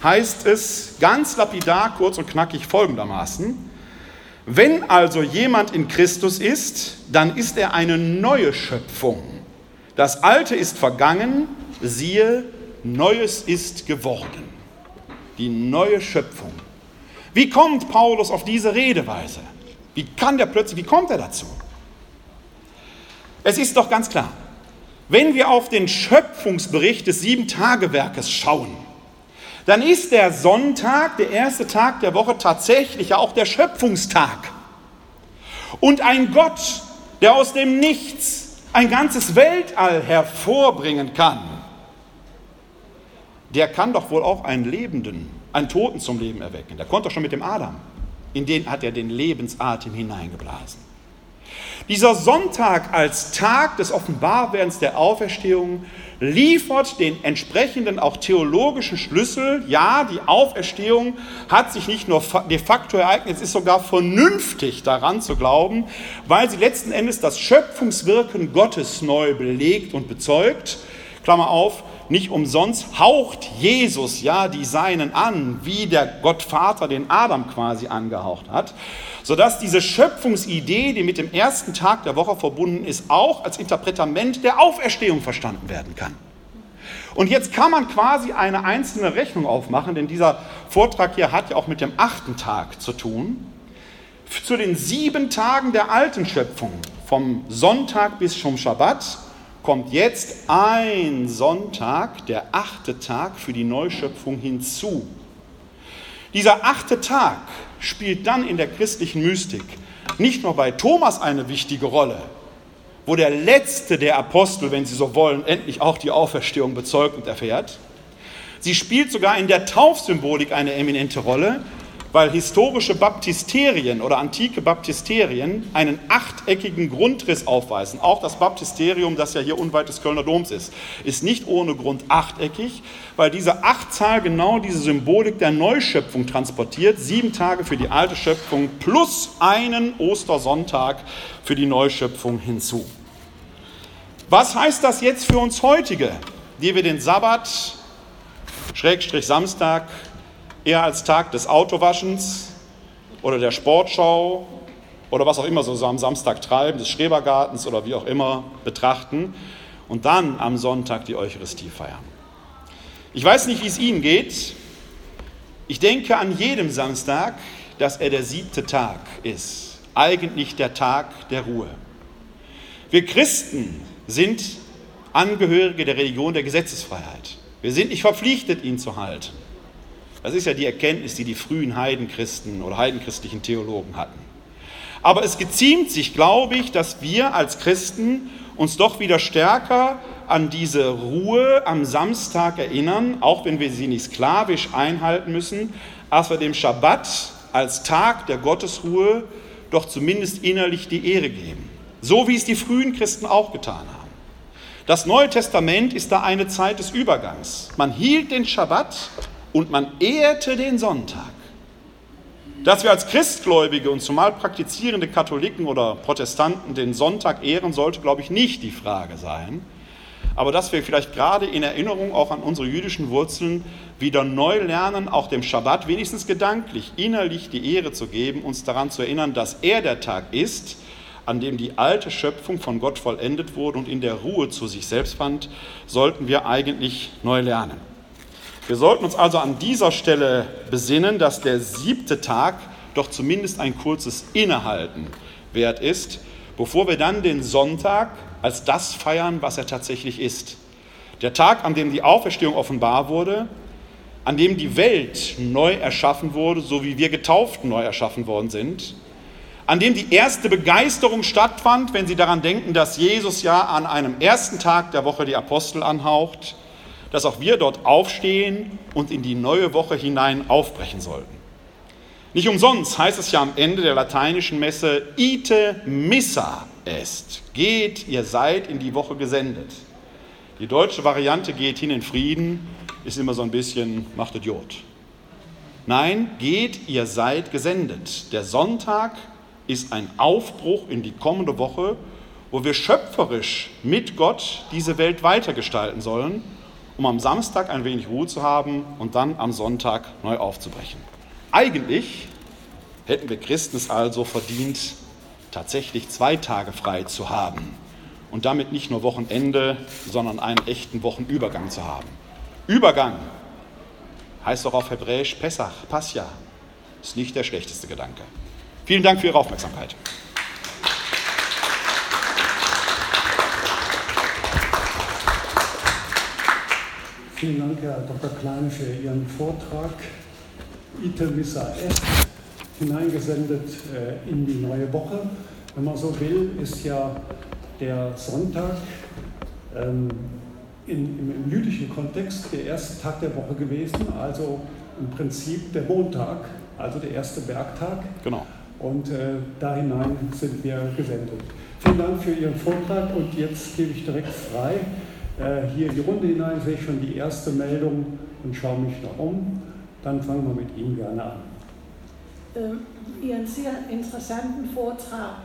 S1: heißt es ganz lapidar, kurz und knackig folgendermaßen. Wenn also jemand in Christus ist, dann ist er eine neue Schöpfung. Das Alte ist vergangen, siehe, Neues ist geworden. Die neue Schöpfung. Wie kommt Paulus auf diese Redeweise? Wie kann der plötzlich, wie kommt er dazu? Es ist doch ganz klar, wenn wir auf den Schöpfungsbericht des Sieben-Tage-Werkes schauen, dann ist der Sonntag, der erste Tag der Woche, tatsächlich auch der Schöpfungstag. Und ein Gott, der aus dem Nichts ein ganzes Weltall hervorbringen kann, der kann doch wohl auch einen Lebenden, einen Toten zum Leben erwecken. Der konnte doch schon mit dem Adam. In den hat er den Lebensatem hineingeblasen. Dieser Sonntag als Tag des Offenbarwerdens der Auferstehung liefert den entsprechenden auch theologischen Schlüssel. Ja, die Auferstehung hat sich nicht nur de facto ereignet, es ist sogar vernünftig daran zu glauben, weil sie letzten Endes das Schöpfungswirken Gottes neu belegt und bezeugt. Klammer auf, nicht umsonst haucht Jesus ja die Seinen an, wie der Gottvater den Adam quasi angehaucht hat, sodass diese Schöpfungsidee, die mit dem ersten Tag der Woche verbunden ist, auch als Interpretament der Auferstehung verstanden werden kann. Und jetzt kann man quasi eine einzelne Rechnung aufmachen, denn dieser Vortrag hier hat ja auch mit dem achten Tag zu tun. Zu den sieben Tagen der alten Schöpfung, vom Sonntag bis zum Schabbat, kommt jetzt ein Sonntag, der achte Tag für die Neuschöpfung hinzu. Dieser achte Tag spielt dann in der christlichen Mystik nicht nur bei Thomas eine wichtige Rolle, wo der letzte der Apostel, wenn Sie so wollen, endlich auch die Auferstehung bezeugt und erfährt. Sie spielt sogar in der Taufsymbolik eine eminente Rolle, weil historische Baptisterien oder antike Baptisterien einen achteckigen Grundriss aufweisen. Auch das Baptisterium, das ja hier unweit des Kölner Doms ist, ist nicht ohne Grund achteckig, weil diese Achtzahl genau diese Symbolik der Neuschöpfung transportiert. Sieben Tage für die alte Schöpfung plus einen Ostersonntag für die Neuschöpfung hinzu. Was heißt das jetzt für uns heutige, die wir den Sabbat, Schrägstrich Samstag, eher als Tag des Autowaschens oder der Sportschau oder was auch immer so am Samstag treiben, des Schrebergartens oder wie auch immer betrachten und dann am Sonntag die Eucharistie feiern. Ich weiß nicht, wie es Ihnen geht. Ich denke an jedem Samstag, dass er der siebte Tag ist, eigentlich der Tag der Ruhe. Wir Christen sind Angehörige der Religion der Gesetzesfreiheit. Wir sind nicht verpflichtet, ihn zu halten. Das ist ja die Erkenntnis, die die frühen Heidenchristen oder heidenchristlichen Theologen hatten. Aber es geziemt sich, glaube ich, dass wir als Christen uns doch wieder stärker an diese Ruhe am Samstag erinnern, auch wenn wir sie nicht sklavisch einhalten müssen, als wir dem Schabbat als Tag der Gottesruhe doch zumindest innerlich die Ehre geben. So wie es die frühen Christen auch getan haben. Das Neue Testament ist da eine Zeit des Übergangs. Man hielt den Schabbat und man ehrte den Sonntag. Dass wir als Christgläubige und zumal praktizierende Katholiken oder Protestanten den Sonntag ehren, sollte, glaube ich, nicht die Frage sein. Aber dass wir vielleicht gerade in Erinnerung auch an unsere jüdischen Wurzeln wieder neu lernen, auch dem Schabbat wenigstens gedanklich, innerlich die Ehre zu geben, uns daran zu erinnern, dass er der Tag ist, an dem die alte Schöpfung von Gott vollendet wurde und in der Ruhe zu sich selbst fand, sollten wir eigentlich neu lernen. Wir sollten uns also an dieser Stelle besinnen, dass der siebte Tag doch zumindest ein kurzes Innehalten wert ist, bevor wir dann den Sonntag als das feiern, was er tatsächlich ist. Der Tag, an dem die Auferstehung offenbar wurde, an dem die Welt neu erschaffen wurde, so wie wir Getauften neu erschaffen worden sind, an dem die erste Begeisterung stattfand, wenn Sie daran denken, dass Jesus ja an einem ersten Tag der Woche die Apostel anhaucht, dass auch wir dort aufstehen und in die neue Woche hinein aufbrechen sollten. Nicht umsonst heißt es ja am Ende der lateinischen Messe, ite missa est. Geht, ihr seid in die Woche gesendet. Die deutsche Variante geht hin in Frieden, ist immer so ein bisschen, macht Idiot. Nein, geht, ihr seid gesendet. Der Sonntag ist ein Aufbruch in die kommende Woche, wo wir schöpferisch mit Gott diese Welt weitergestalten sollen um am Samstag ein wenig Ruhe zu haben und dann am Sonntag neu aufzubrechen. Eigentlich hätten wir Christen es also verdient, tatsächlich zwei Tage frei zu haben und damit nicht nur Wochenende, sondern einen echten Wochenübergang zu haben. Übergang heißt doch auf Hebräisch Pesach, Pascha, ist nicht der schlechteste Gedanke. Vielen Dank für Ihre Aufmerksamkeit.
S2: Vielen Dank, Herr Dr. Klein, für Ihren Vortrag. Ite Missa Est, hineingesendet äh, in die neue Woche. Wenn man so will, ist ja der Sonntag ähm, in, im, im jüdischen Kontext der erste Tag der Woche gewesen, also im Prinzip der Montag, also der erste Werktag.
S1: Genau.
S2: Und äh, da hinein sind wir gesendet. Vielen Dank für Ihren Vortrag und jetzt gebe ich direkt frei. Äh, hier in die Runde hinein sehe ich schon die erste Meldung und schaue mich noch um. Dann fangen wir mit Ihnen gerne an.
S3: Ähm, Ihren sehr interessanten Vortrag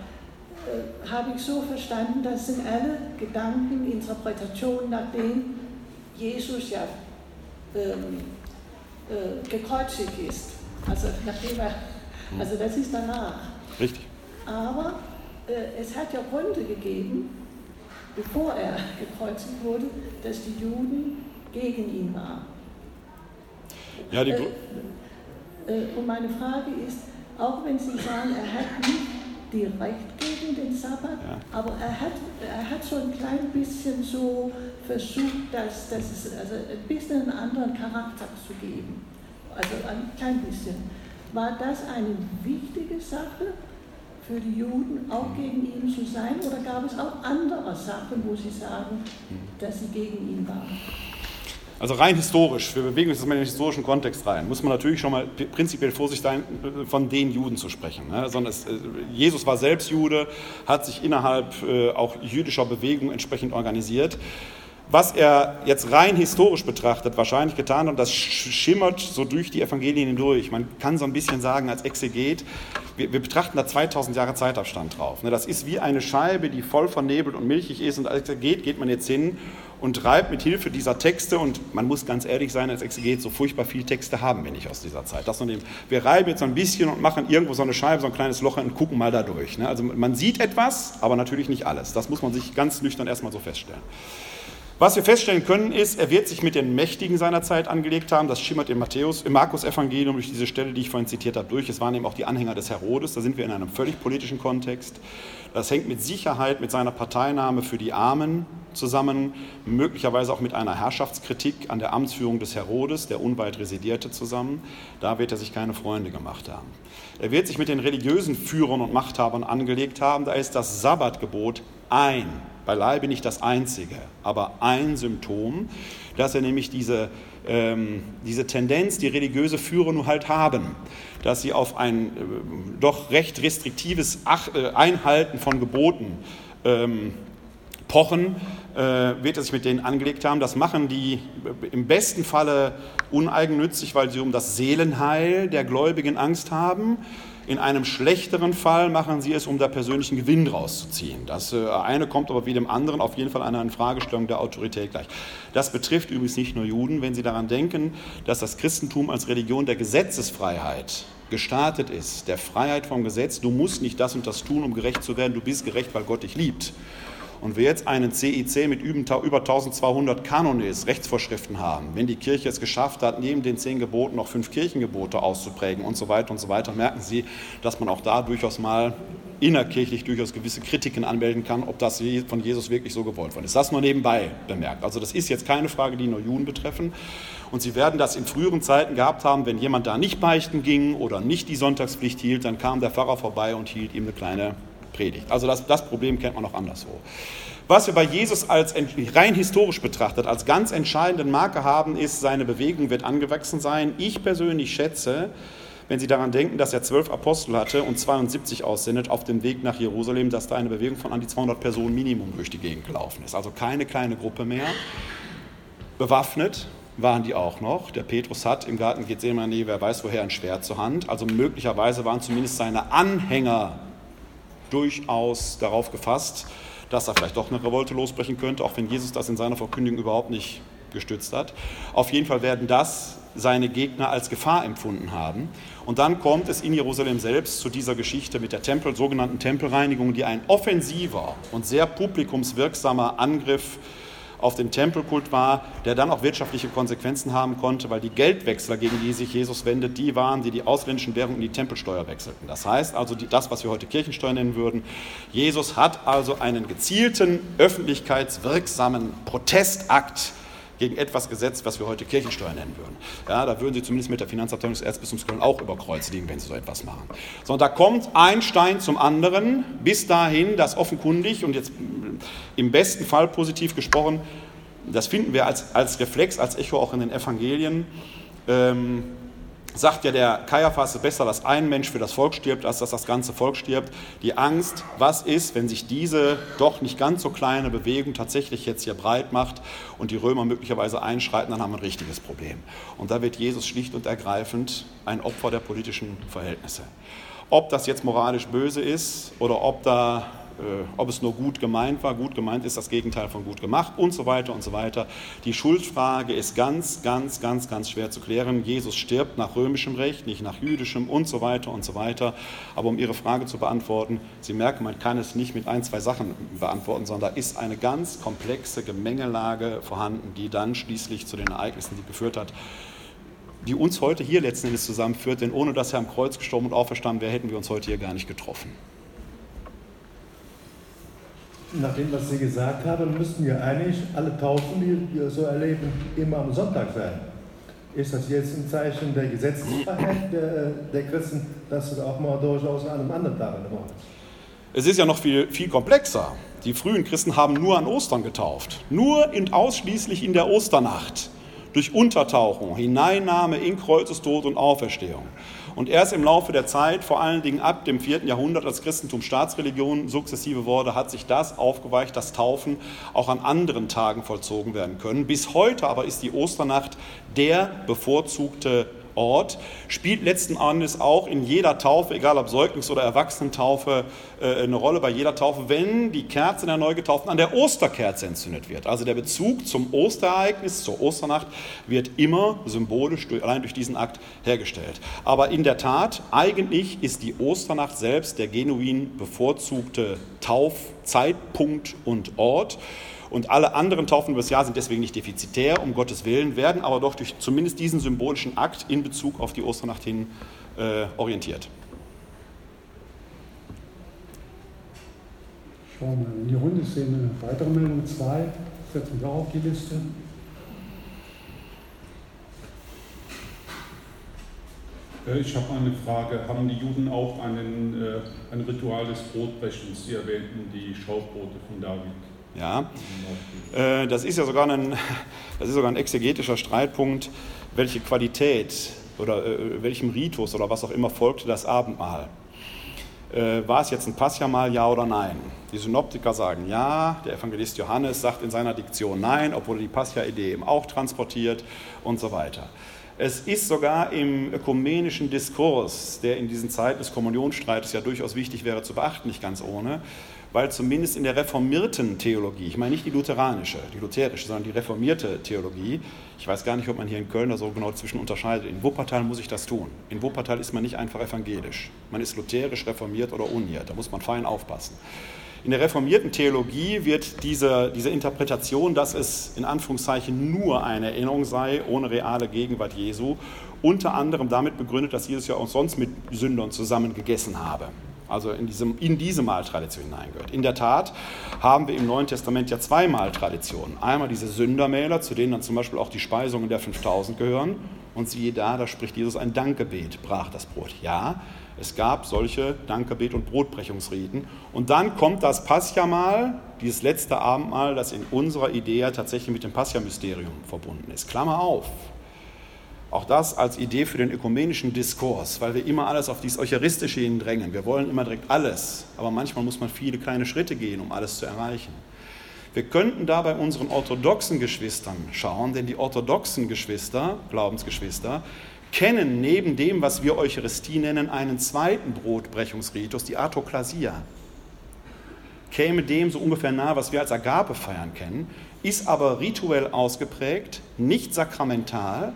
S3: äh, habe ich so verstanden, das sind alle Gedanken, Interpretationen, nachdem Jesus ja ähm, äh, gekreuzigt ist. Also nachdem er, also das ist danach.
S1: Richtig.
S3: Aber äh, es hat ja Gründe gegeben, bevor er gekreuzigt wurde, dass die Juden gegen ihn waren.
S1: Ja, die
S3: äh, äh, und meine Frage ist, auch wenn Sie sagen, er hat nicht direkt gegen den Sabbat, ja. aber er hat, er hat so ein klein bisschen so versucht, dass, dass es also ein bisschen einen anderen Charakter zu geben. Also ein klein bisschen. War das eine wichtige Sache für die Juden, auch gegen ihn zu sein? Oder gab es auch andere Sachen, wo Sie sagen, dass sie gegen ihn waren?
S1: Also rein historisch, wir bewegen uns jetzt mal in den historischen Kontext rein, muss man natürlich schon mal prinzipiell vorsichtig sein, von den Juden zu sprechen. Ne? Sondern äh, Jesus war selbst Jude, hat sich innerhalb äh, auch jüdischer Bewegung entsprechend organisiert was er jetzt rein historisch betrachtet wahrscheinlich getan hat, und das schimmert so durch die Evangelien hindurch. Man kann so ein bisschen sagen als Exeget, wir, wir betrachten da 2000 Jahre Zeitabstand drauf. Ne? Das ist wie eine Scheibe, die voll vernebelt und milchig ist und als Exeget geht man jetzt hin und treibt mit Hilfe dieser Texte, und man muss ganz ehrlich sein, als Exeget, so furchtbar viele Texte haben wir nicht aus dieser Zeit. Das dem, wir reiben jetzt so ein bisschen und machen irgendwo so eine Scheibe, so ein kleines Loch und gucken mal da durch. Ne? Also man sieht etwas, aber natürlich nicht alles. Das muss man sich ganz nüchtern erstmal so feststellen. Was wir feststellen können, ist, er wird sich mit den Mächtigen seiner Zeit angelegt haben. Das schimmert im, im Markus-Evangelium durch diese Stelle, die ich vorhin zitiert habe, durch. Es waren eben auch die Anhänger des Herodes. Da sind wir in einem völlig politischen Kontext. Das hängt mit Sicherheit mit seiner Parteinahme für die Armen zusammen, möglicherweise auch mit einer Herrschaftskritik an der Amtsführung des Herodes, der unweit residierte, zusammen. Da wird er sich keine Freunde gemacht haben. Er wird sich mit den religiösen Führern und Machthabern angelegt haben. Da ist das Sabbatgebot ein beileibe nicht das einzige, aber ein Symptom, dass er nämlich diese, ähm, diese Tendenz, die religiöse Führer nur halt haben, dass sie auf ein äh, doch recht restriktives Ach, äh, Einhalten von Geboten ähm, pochen, äh, wird er sich mit denen angelegt haben. Das machen die im besten Falle uneigennützig, weil sie um das Seelenheil der Gläubigen Angst haben. In einem schlechteren Fall machen sie es, um da persönlichen Gewinn rauszuziehen. Das äh, eine kommt aber wie dem anderen auf jeden Fall an eine Fragestellung der Autorität gleich. Das betrifft übrigens nicht nur Juden, wenn Sie daran denken, dass das Christentum als Religion der Gesetzesfreiheit gestartet ist, der Freiheit vom Gesetz. Du musst nicht das und das tun, um gerecht zu werden. Du bist gerecht, weil Gott dich liebt. Und wir jetzt einen CIC mit über 1200 Kanones, Rechtsvorschriften haben, wenn die Kirche es geschafft hat, neben den zehn Geboten noch fünf Kirchengebote auszuprägen und so weiter und so weiter, merken Sie, dass man auch da durchaus mal innerkirchlich durchaus gewisse Kritiken anmelden kann, ob das von Jesus wirklich so gewollt worden ist. Das nur nebenbei bemerkt. Also das ist jetzt keine Frage, die nur Juden betreffen. Und Sie werden das in früheren Zeiten gehabt haben, wenn jemand da nicht beichten ging oder nicht die Sonntagspflicht hielt, dann kam der Pfarrer vorbei und hielt ihm eine kleine Predigt. Also das, das Problem kennt man noch anderswo. Was wir bei Jesus als rein historisch betrachtet als ganz entscheidenden Marke haben, ist, seine Bewegung wird angewachsen sein. Ich persönlich schätze, wenn Sie daran denken, dass er zwölf Apostel hatte und 72 aussendet auf dem Weg nach Jerusalem, dass da eine Bewegung von an die 200 Personen Minimum durch die Gegend gelaufen ist. Also keine kleine Gruppe mehr. Bewaffnet waren die auch noch. Der Petrus hat im Garten Gethsemane, wer weiß woher, ein Schwert zur Hand. Also möglicherweise waren zumindest seine Anhänger durchaus darauf gefasst, dass er vielleicht doch eine Revolte losbrechen könnte, auch wenn Jesus das in seiner Verkündigung überhaupt nicht gestützt hat. Auf jeden Fall werden das seine Gegner als Gefahr empfunden haben. Und dann kommt es in Jerusalem selbst zu dieser Geschichte mit der Tempel, sogenannten Tempelreinigung, die ein offensiver und sehr publikumswirksamer Angriff auf den Tempelkult war, der dann auch wirtschaftliche Konsequenzen haben konnte, weil die Geldwechsler, gegen die sich Jesus wendet, die waren, die die ausländischen Währungen in die Tempelsteuer wechselten. Das heißt also die, das, was wir heute Kirchensteuer nennen würden. Jesus hat also einen gezielten, öffentlichkeitswirksamen Protestakt gegen etwas gesetzt, was wir heute Kirchensteuer nennen würden. Ja, da würden sie zumindest mit der Finanzabteilung des Erzbistums Köln auch über Kreuz liegen, wenn sie so etwas machen. Sondern da kommt ein Stein zum anderen, bis dahin, dass offenkundig und jetzt im besten Fall positiv gesprochen, das finden wir als, als Reflex, als Echo auch in den Evangelien, ähm, sagt ja der Kaiaphas, besser, dass ein Mensch für das Volk stirbt, als dass das ganze Volk stirbt. Die Angst, was ist, wenn sich diese doch nicht ganz so kleine Bewegung tatsächlich jetzt hier breit macht und die Römer möglicherweise einschreiten, dann haben wir ein richtiges Problem. Und da wird Jesus schlicht und ergreifend ein Opfer der politischen Verhältnisse. Ob das jetzt moralisch böse ist oder ob da ob es nur gut gemeint war. Gut gemeint ist das Gegenteil von gut gemacht und so weiter und so weiter. Die Schuldfrage ist ganz, ganz, ganz, ganz schwer zu klären. Jesus stirbt nach römischem Recht, nicht nach jüdischem und so weiter und so weiter. Aber um Ihre Frage zu beantworten, Sie merken, man kann es nicht mit ein, zwei Sachen beantworten, sondern da ist eine ganz komplexe Gemengelage vorhanden, die dann schließlich zu den Ereignissen, die geführt hat, die uns heute hier letzten Endes zusammenführt, denn ohne dass er am Kreuz gestorben und auferstanden wäre, hätten wir uns heute hier gar nicht getroffen
S4: nach dem, was Sie gesagt haben, müssten ja eigentlich alle Taufen, die wir so erleben, immer am Sonntag sein. Ist das jetzt ein Zeichen der Gesetzesfreiheit der, der Christen, dass es auch mal durchaus an einem anderen Tag machen?
S1: Es ist ja noch viel, viel komplexer. Die frühen Christen haben nur an Ostern getauft. Nur und ausschließlich in der Osternacht. Durch Untertauchung, Hineinnahme in Kreuzestod und Auferstehung. Und erst im Laufe der Zeit, vor allen Dingen ab dem 4. Jahrhundert, als Christentum Staatsreligion sukzessive wurde, hat sich das aufgeweicht, dass Taufen auch an anderen Tagen vollzogen werden können. Bis heute aber ist die Osternacht der bevorzugte Ort, spielt letzten Endes auch in jeder Taufe, egal ob Säuglings- oder Erwachsenentaufe, äh, eine Rolle bei jeder Taufe, wenn die Kerze der Neugetauften an der Osterkerze entzündet wird. Also der Bezug zum Osterereignis, zur Osternacht, wird immer symbolisch allein durch diesen Akt hergestellt. Aber in der Tat, eigentlich ist die Osternacht selbst der genuin bevorzugte Taufzeitpunkt und Ort. Und alle anderen Taufen übers Jahr sind deswegen nicht defizitär, um Gottes Willen, werden aber doch durch zumindest diesen symbolischen Akt in Bezug auf die Osternacht hin äh, orientiert.
S2: Schauen wir in die Runde, ich sehe eine weitere Meldung, zwei, setzen wir auch auf die Liste.
S5: Äh, ich habe eine Frage. Haben die Juden auch einen, äh, ein Ritual des Brotbrechens? Sie erwähnten die Schaufbrote von David.
S1: Ja, äh, das ist ja sogar ein, [LAUGHS] das ist sogar ein exegetischer Streitpunkt, welche Qualität oder äh, welchem Ritus oder was auch immer folgte das Abendmahl. Äh, war es jetzt ein Passjamal, ja oder nein? Die Synoptiker sagen ja, der Evangelist Johannes sagt in seiner Diktion nein, obwohl er die Pascha-Idee eben auch transportiert und so weiter. Es ist sogar im ökumenischen Diskurs, der in diesen Zeiten des Kommunionstreites ja durchaus wichtig wäre zu beachten, nicht ganz ohne, weil zumindest in der reformierten Theologie, ich meine nicht die lutheranische, die lutherische, sondern die reformierte Theologie, ich weiß gar nicht, ob man hier in Köln da so genau zwischen unterscheidet. In Wuppertal muss ich das tun. In Wuppertal ist man nicht einfach evangelisch. Man ist lutherisch, reformiert oder uniert. Da muss man fein aufpassen. In der reformierten Theologie wird diese, diese Interpretation, dass es in Anführungszeichen nur eine Erinnerung sei, ohne reale Gegenwart Jesu, unter anderem damit begründet, dass Jesus ja auch sonst mit Sündern zusammen gegessen habe also in, diesem, in diese Mahltradition hineingehört. In der Tat haben wir im Neuen Testament ja zwei Mahltraditionen. Einmal diese Sündermäler, zu denen dann zum Beispiel auch die Speisungen der 5000 gehören. Und siehe da, da spricht Jesus ein Dankgebet, brach das Brot. Ja, es gab solche Dankgebet- und Brotbrechungsriten. Und dann kommt das Paschamal, dieses letzte Abendmahl, das in unserer Idee tatsächlich mit dem Pascha-Mysterium verbunden ist. Klammer auf, auch das als Idee für den ökumenischen Diskurs, weil wir immer alles auf dieses Eucharistische hin drängen. Wir wollen immer direkt alles, aber manchmal muss man viele kleine Schritte gehen, um alles zu erreichen. Wir könnten da bei unseren orthodoxen Geschwistern schauen, denn die orthodoxen Geschwister, Glaubensgeschwister, kennen neben dem, was wir Eucharistie nennen, einen zweiten Brotbrechungsritus, die Atoklasia. Käme dem so ungefähr nahe, was wir als Agape feiern kennen, ist aber rituell ausgeprägt, nicht sakramental,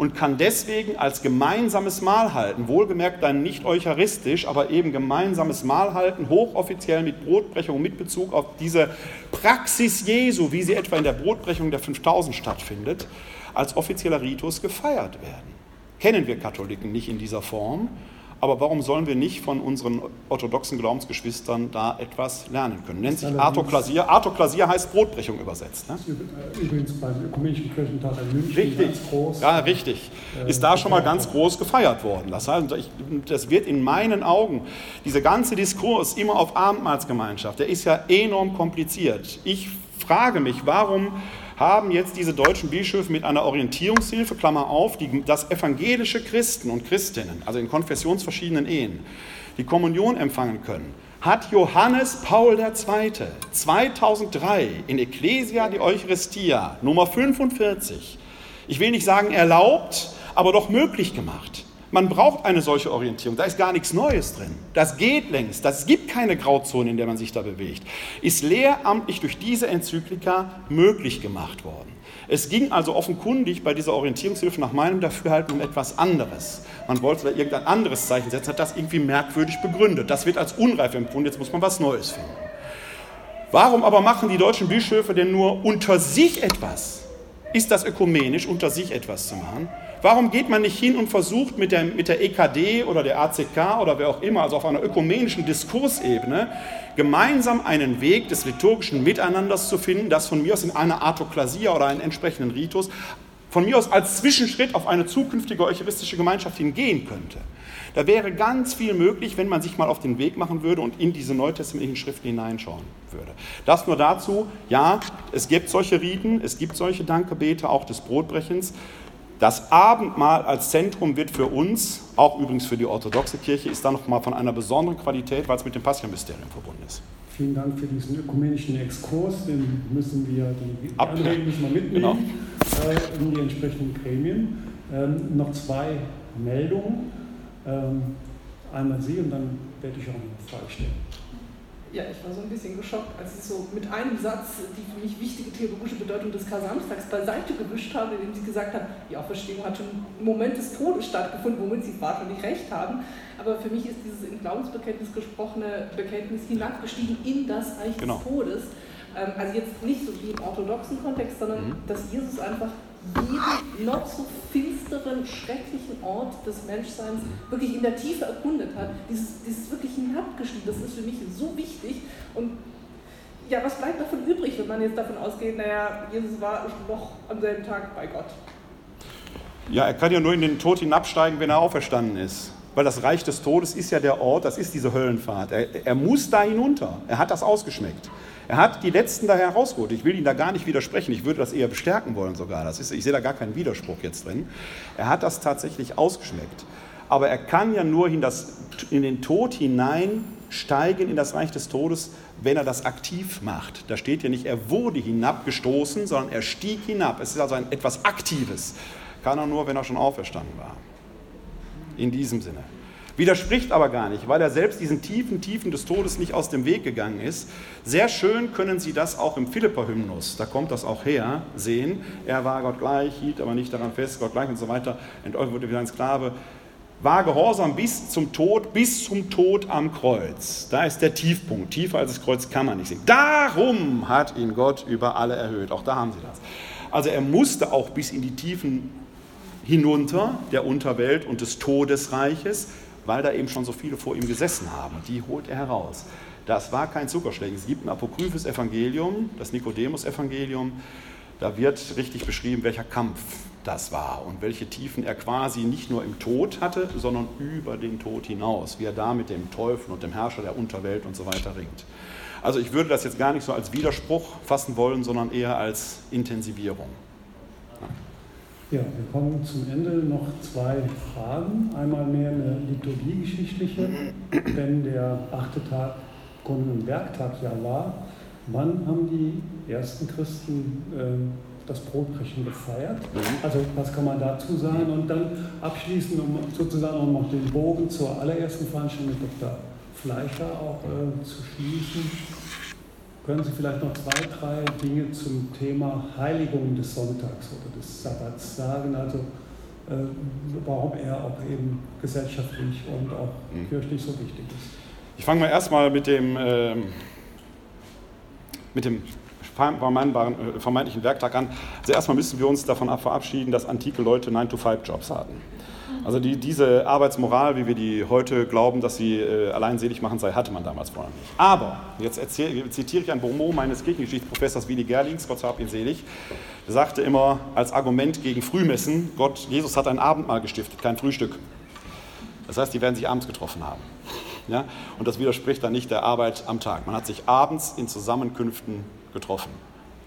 S1: und kann deswegen als gemeinsames Mahl halten, wohlgemerkt dann nicht eucharistisch, aber eben gemeinsames Mahl halten, hochoffiziell mit Brotbrechung, mit Bezug auf diese Praxis Jesu, wie sie etwa in der Brotbrechung der 5000 stattfindet, als offizieller Ritus gefeiert werden. Kennen wir Katholiken nicht in dieser Form, Aber warum sollen wir nicht von unseren orthodoxen Glaubensgeschwistern da etwas lernen können? Nennt sich Artoklasie. Artoklasie heißt Brotbrechung übersetzt. Ne?
S2: Übrigens beim Ökumenischen Kirchentag in München
S1: richtig. ganz groß. Ja, richtig. Ist da schon mal ganz groß gefeiert worden. Das heißt, ich, das wird in meinen Augen, dieser ganze Diskurs immer auf Abendmahlsgemeinschaft, der ist ja enorm kompliziert. Ich frage mich, warum haben jetzt diese deutschen Bischöfe mit einer Orientierungshilfe, Klammer auf, die, das evangelische Christen und Christinnen, also in konfessionsverschiedenen Ehen, die Kommunion empfangen können, hat Johannes Paul II. 2003 in Ecclesia die Eucharistia Nummer 45, ich will nicht sagen erlaubt, aber doch möglich gemacht. Man braucht eine solche Orientierung. Da ist gar nichts Neues drin. Das geht längst. Das gibt keine Grauzone, in der man sich da bewegt. Ist lehramtlich durch diese Enzyklika möglich gemacht worden. Es ging also offenkundig bei dieser Orientierungshilfe nach meinem Dafürhalten um etwas anderes. Man wollte da irgendein anderes Zeichen setzen, hat das irgendwie merkwürdig begründet. Das wird als unreif empfunden, jetzt muss man was Neues finden. Warum aber machen die deutschen Bischöfe denn nur unter sich etwas? Ist das ökumenisch, unter sich etwas zu machen? Warum geht man nicht hin und versucht mit der, mit der EKD oder der ACK oder wer auch immer, also auf einer ökumenischen Diskursebene, gemeinsam einen Weg des liturgischen Miteinanders zu finden, das von mir aus in einer Artoklasie oder einen entsprechenden Ritus von mir aus als Zwischenschritt auf eine zukünftige eucharistische Gemeinschaft hingehen könnte. Da wäre ganz viel möglich, wenn man sich mal auf den Weg machen würde und in diese neutestamentlichen Schriften hineinschauen würde. Das nur dazu, ja, es gibt solche Riten, es gibt solche Dankebete, auch des Brotbrechens. Das Abendmahl als Zentrum wird für uns, auch übrigens für die orthodoxe Kirche, ist dann nochmal von einer besonderen Qualität, weil es mit dem Passionmysterium verbunden ist.
S2: Vielen Dank für diesen ökumenischen Exkurs, den müssen wir, die, die müssen wir mitnehmen genau. äh, in die entsprechenden Gremien. Ähm, noch zwei Meldungen. Ähm, einmal Sie und dann werde ich auch eine Frage stellen
S6: ja, ich war so ein bisschen geschockt, als sie so mit einem Satz die für mich wichtige theologische Bedeutung des Kar-Samstags beiseite gewischt haben, indem sie gesagt haben, die Auferstehung hat schon im Moment des Todes stattgefunden, womit sie wahrscheinlich recht haben. Aber für mich ist dieses im Glaubensbekenntnis gesprochene Bekenntnis hinabgestiegen in das Reich genau. des Todes. Ähm, also jetzt nicht so wie im orthodoxen Kontext, sondern mhm. dass Jesus einfach jeden noch so finsteren, schrecklichen Ort des Menschseins wirklich in der Tiefe erkundet hat. Dieses, dieses wirklich hinabgeschrieben, das ist für mich so wichtig. Und ja, was bleibt davon übrig, wenn man jetzt davon ausgeht, naja, Jesus war noch am selben Tag bei Gott?
S1: Ja, er kann ja nur in den Tod hinabsteigen, wenn er auferstanden ist. Weil das Reich des Todes ist ja der Ort, das ist diese Höllenfahrt. Er, er muss da hinunter. Er hat das ausgeschmeckt. Er hat die Letzten da herausgeholt. Ich will Ihnen da gar nicht widersprechen. Ich würde das eher bestärken wollen sogar. Das ist, ich sehe da gar keinen Widerspruch jetzt drin. Er hat das tatsächlich ausgeschmeckt. Aber er kann ja nur in, das, in den Tod hineinsteigen, in das Reich des Todes, wenn er das aktiv macht. Da steht ja nicht, er wurde hinabgestoßen, sondern er stieg hinab. Es ist also ein, etwas Aktives. Kann er nur, wenn er schon auferstanden war. In diesem Sinne. Widerspricht aber gar nicht, weil er selbst diesen tiefen Tiefen des Todes nicht aus dem Weg gegangen ist. Sehr schön können Sie das auch im Philipper-Hymnus, da kommt das auch her, sehen. Er war Gott gleich, hielt aber nicht daran fest, Gott gleich und so weiter. Entäußert wurde wieder ein Sklave. War gehorsam bis zum Tod, bis zum Tod am Kreuz. Da ist der Tiefpunkt. Tiefer als das Kreuz kann man nicht sehen. Darum hat ihn Gott über alle erhöht. Auch da haben Sie das. Also er musste auch bis in die Tiefen hinunter der Unterwelt und des Todesreiches, weil da eben schon so viele vor ihm gesessen haben. Die holt er heraus. Das war kein Zuckerschlecken. Es gibt ein apokryphes Evangelium, das Nikodemus-Evangelium. Da wird richtig beschrieben, welcher Kampf das war und welche Tiefen er quasi nicht nur im Tod hatte, sondern über den Tod hinaus, wie er da mit dem Teufel und dem Herrscher der Unterwelt und so weiter ringt. Also ich würde das jetzt gar nicht so als Widerspruch fassen wollen, sondern eher als Intensivierung.
S2: Ja, wir kommen zum Ende noch zwei Fragen. Einmal mehr eine liturgiegeschichtliche, wenn der achte Tag Grund- und Werktag ja war. Wann haben die ersten Christen äh, das Brotbrechen gefeiert? Also was kann man dazu sagen? Und dann abschließend, um sozusagen auch noch den Bogen zur allerersten Veranstaltung mit Dr. Fleischer auch äh, zu schließen. Können Sie vielleicht noch zwei, drei Dinge zum Thema Heiligung des Sonntags oder des Sabbats sagen? Also äh, warum er auch eben gesellschaftlich und auch mhm. kirchlich so wichtig ist.
S1: Ich fange mal erstmal mit dem, äh, mit dem vermeintlichen Werktag an. Also erstmal müssen wir uns davon verabschieden, dass antike Leute 9-to-5-Jobs hatten. Also die, diese Arbeitsmoral, wie wir die heute glauben, dass sie äh, alleinselig machen sei, hatte man damals vorher nicht. Aber, jetzt erzähl, zitiere ich ein Bonmot meines Kirchengeschichtsprofessors Willi Gerlings, Gott hab ihn selig, der sagte immer als Argument gegen Frühmessen, Gott, Jesus hat ein Abendmahl gestiftet, kein Frühstück. Das heißt, die werden sich abends getroffen haben. Ja? Und das widerspricht dann nicht der Arbeit am Tag. Man hat sich abends in Zusammenkünften getroffen.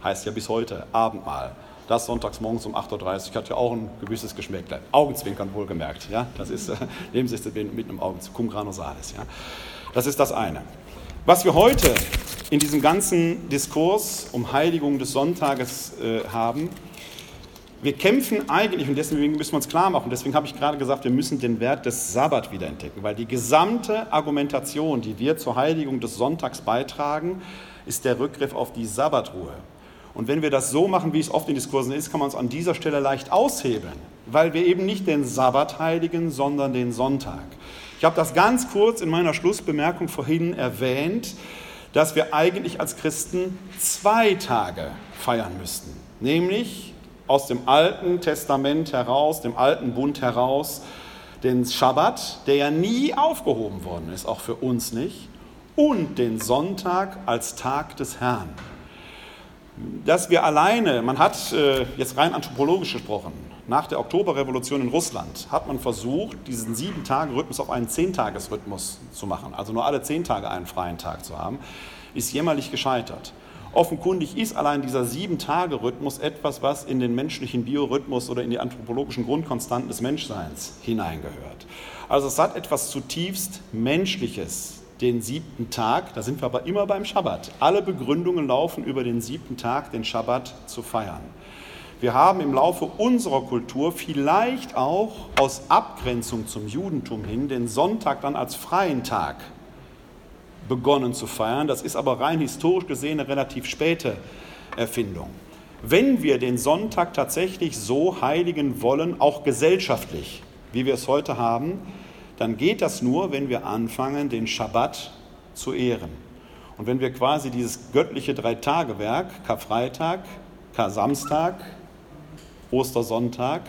S1: Heißt ja bis heute Abendmahl. Das sonntags morgens um 8.30 Uhr hat ja auch ein gewisses Geschmäcklein. Augenzwinkern wohlgemerkt. Ja? Das ist äh, [LAUGHS] Lebensdisziplin mit einem Augenzwinkern. Cum grano salis. Ja? Das ist das eine. Was wir heute in diesem ganzen Diskurs um Heiligung des Sonntages äh, haben, wir kämpfen eigentlich, und deswegen müssen wir uns klar machen, deswegen habe ich gerade gesagt, wir müssen den Wert des Sabbat wieder entdecken, weil die gesamte Argumentation, die wir zur Heiligung des Sonntags beitragen, ist der Rückgriff auf die Sabbatruhe. Und wenn wir das so machen, wie es oft in Diskursen ist, kann man es an dieser Stelle leicht aushebeln, weil wir eben nicht den Sabbat heiligen, sondern den Sonntag. Ich habe das ganz kurz in meiner Schlussbemerkung vorhin erwähnt, dass wir eigentlich als Christen zwei Tage feiern müssten, nämlich aus dem Alten Testament heraus, dem Alten Bund heraus, den Schabbat, der ja nie aufgehoben worden ist, auch für uns nicht, und den Sonntag als Tag des Herrn dass wir alleine, man hat äh, jetzt rein anthropologisch gesprochen, nach der Oktoberrevolution in Russland hat man versucht, diesen Sieben-Tage-Rhythmus auf einen Zehntagesrhythmus zu machen, also nur alle zehn Tage einen freien Tag zu haben, ist jämmerlich gescheitert. Offenkundig ist allein dieser Sieben-Tage-Rhythmus etwas, was in den menschlichen Biorhythmus oder in die anthropologischen Grundkonstanten des Menschseins hineingehört. Also es hat etwas zutiefst Menschliches, den siebten Tag, da sind wir aber immer beim Schabbat. Alle Begründungen laufen über den siebten Tag, den Schabbat zu feiern. Wir haben im Laufe unserer Kultur vielleicht auch aus Abgrenzung zum Judentum hin den Sonntag dann als freien Tag begonnen zu feiern. Das ist aber rein historisch gesehen eine relativ späte Erfindung. Wenn wir den Sonntag tatsächlich so heiligen wollen, auch gesellschaftlich, wie wir es heute haben, dann geht das nur, wenn wir anfangen, den Schabbat zu ehren. Und wenn wir quasi dieses göttliche Dreitagewerk, Karfreitag, Kar-Samstag, Ostersonntag,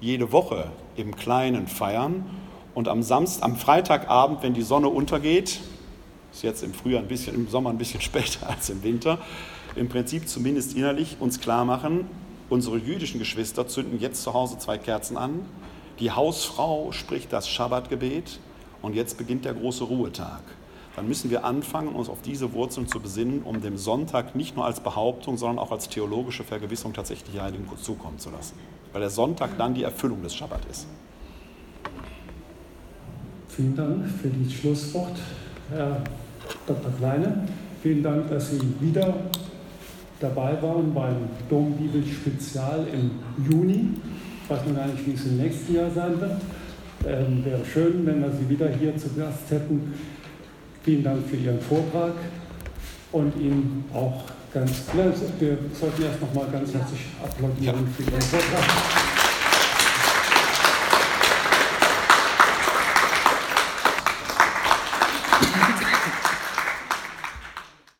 S1: jede Woche im Kleinen feiern und am, Samst, am Freitagabend, wenn die Sonne untergeht, ist jetzt im Frühjahr ein bisschen, im Sommer ein bisschen [LAUGHS] später als im Winter, im Prinzip zumindest innerlich uns klar machen, unsere jüdischen Geschwister zünden jetzt zu Hause zwei Kerzen an, die Hausfrau spricht das Schabbatgebet und jetzt beginnt der große Ruhetag. Dann müssen wir anfangen, uns auf diese Wurzeln zu besinnen, um dem Sonntag nicht nur als Behauptung, sondern auch als theologische Vergewissung tatsächlich die Heiligen zukommen zu lassen. Weil der Sonntag dann die Erfüllung des Schabbat ist.
S2: Vielen Dank für das Schlusswort, Herr Dr. Kleine. Vielen Dank, dass Sie wieder dabei waren beim Dombibel-Spezial im Juni. Weiß gar nicht, wie es im nächsten Jahr sein wird. Ähm, wäre schön, wenn wir Sie wieder hier zu Gast hätten. Vielen Dank für Ihren Vortrag und Ihnen auch ganz, wir sollten erst noch mal ganz herzlich applaudieren für Ihren Vortrag.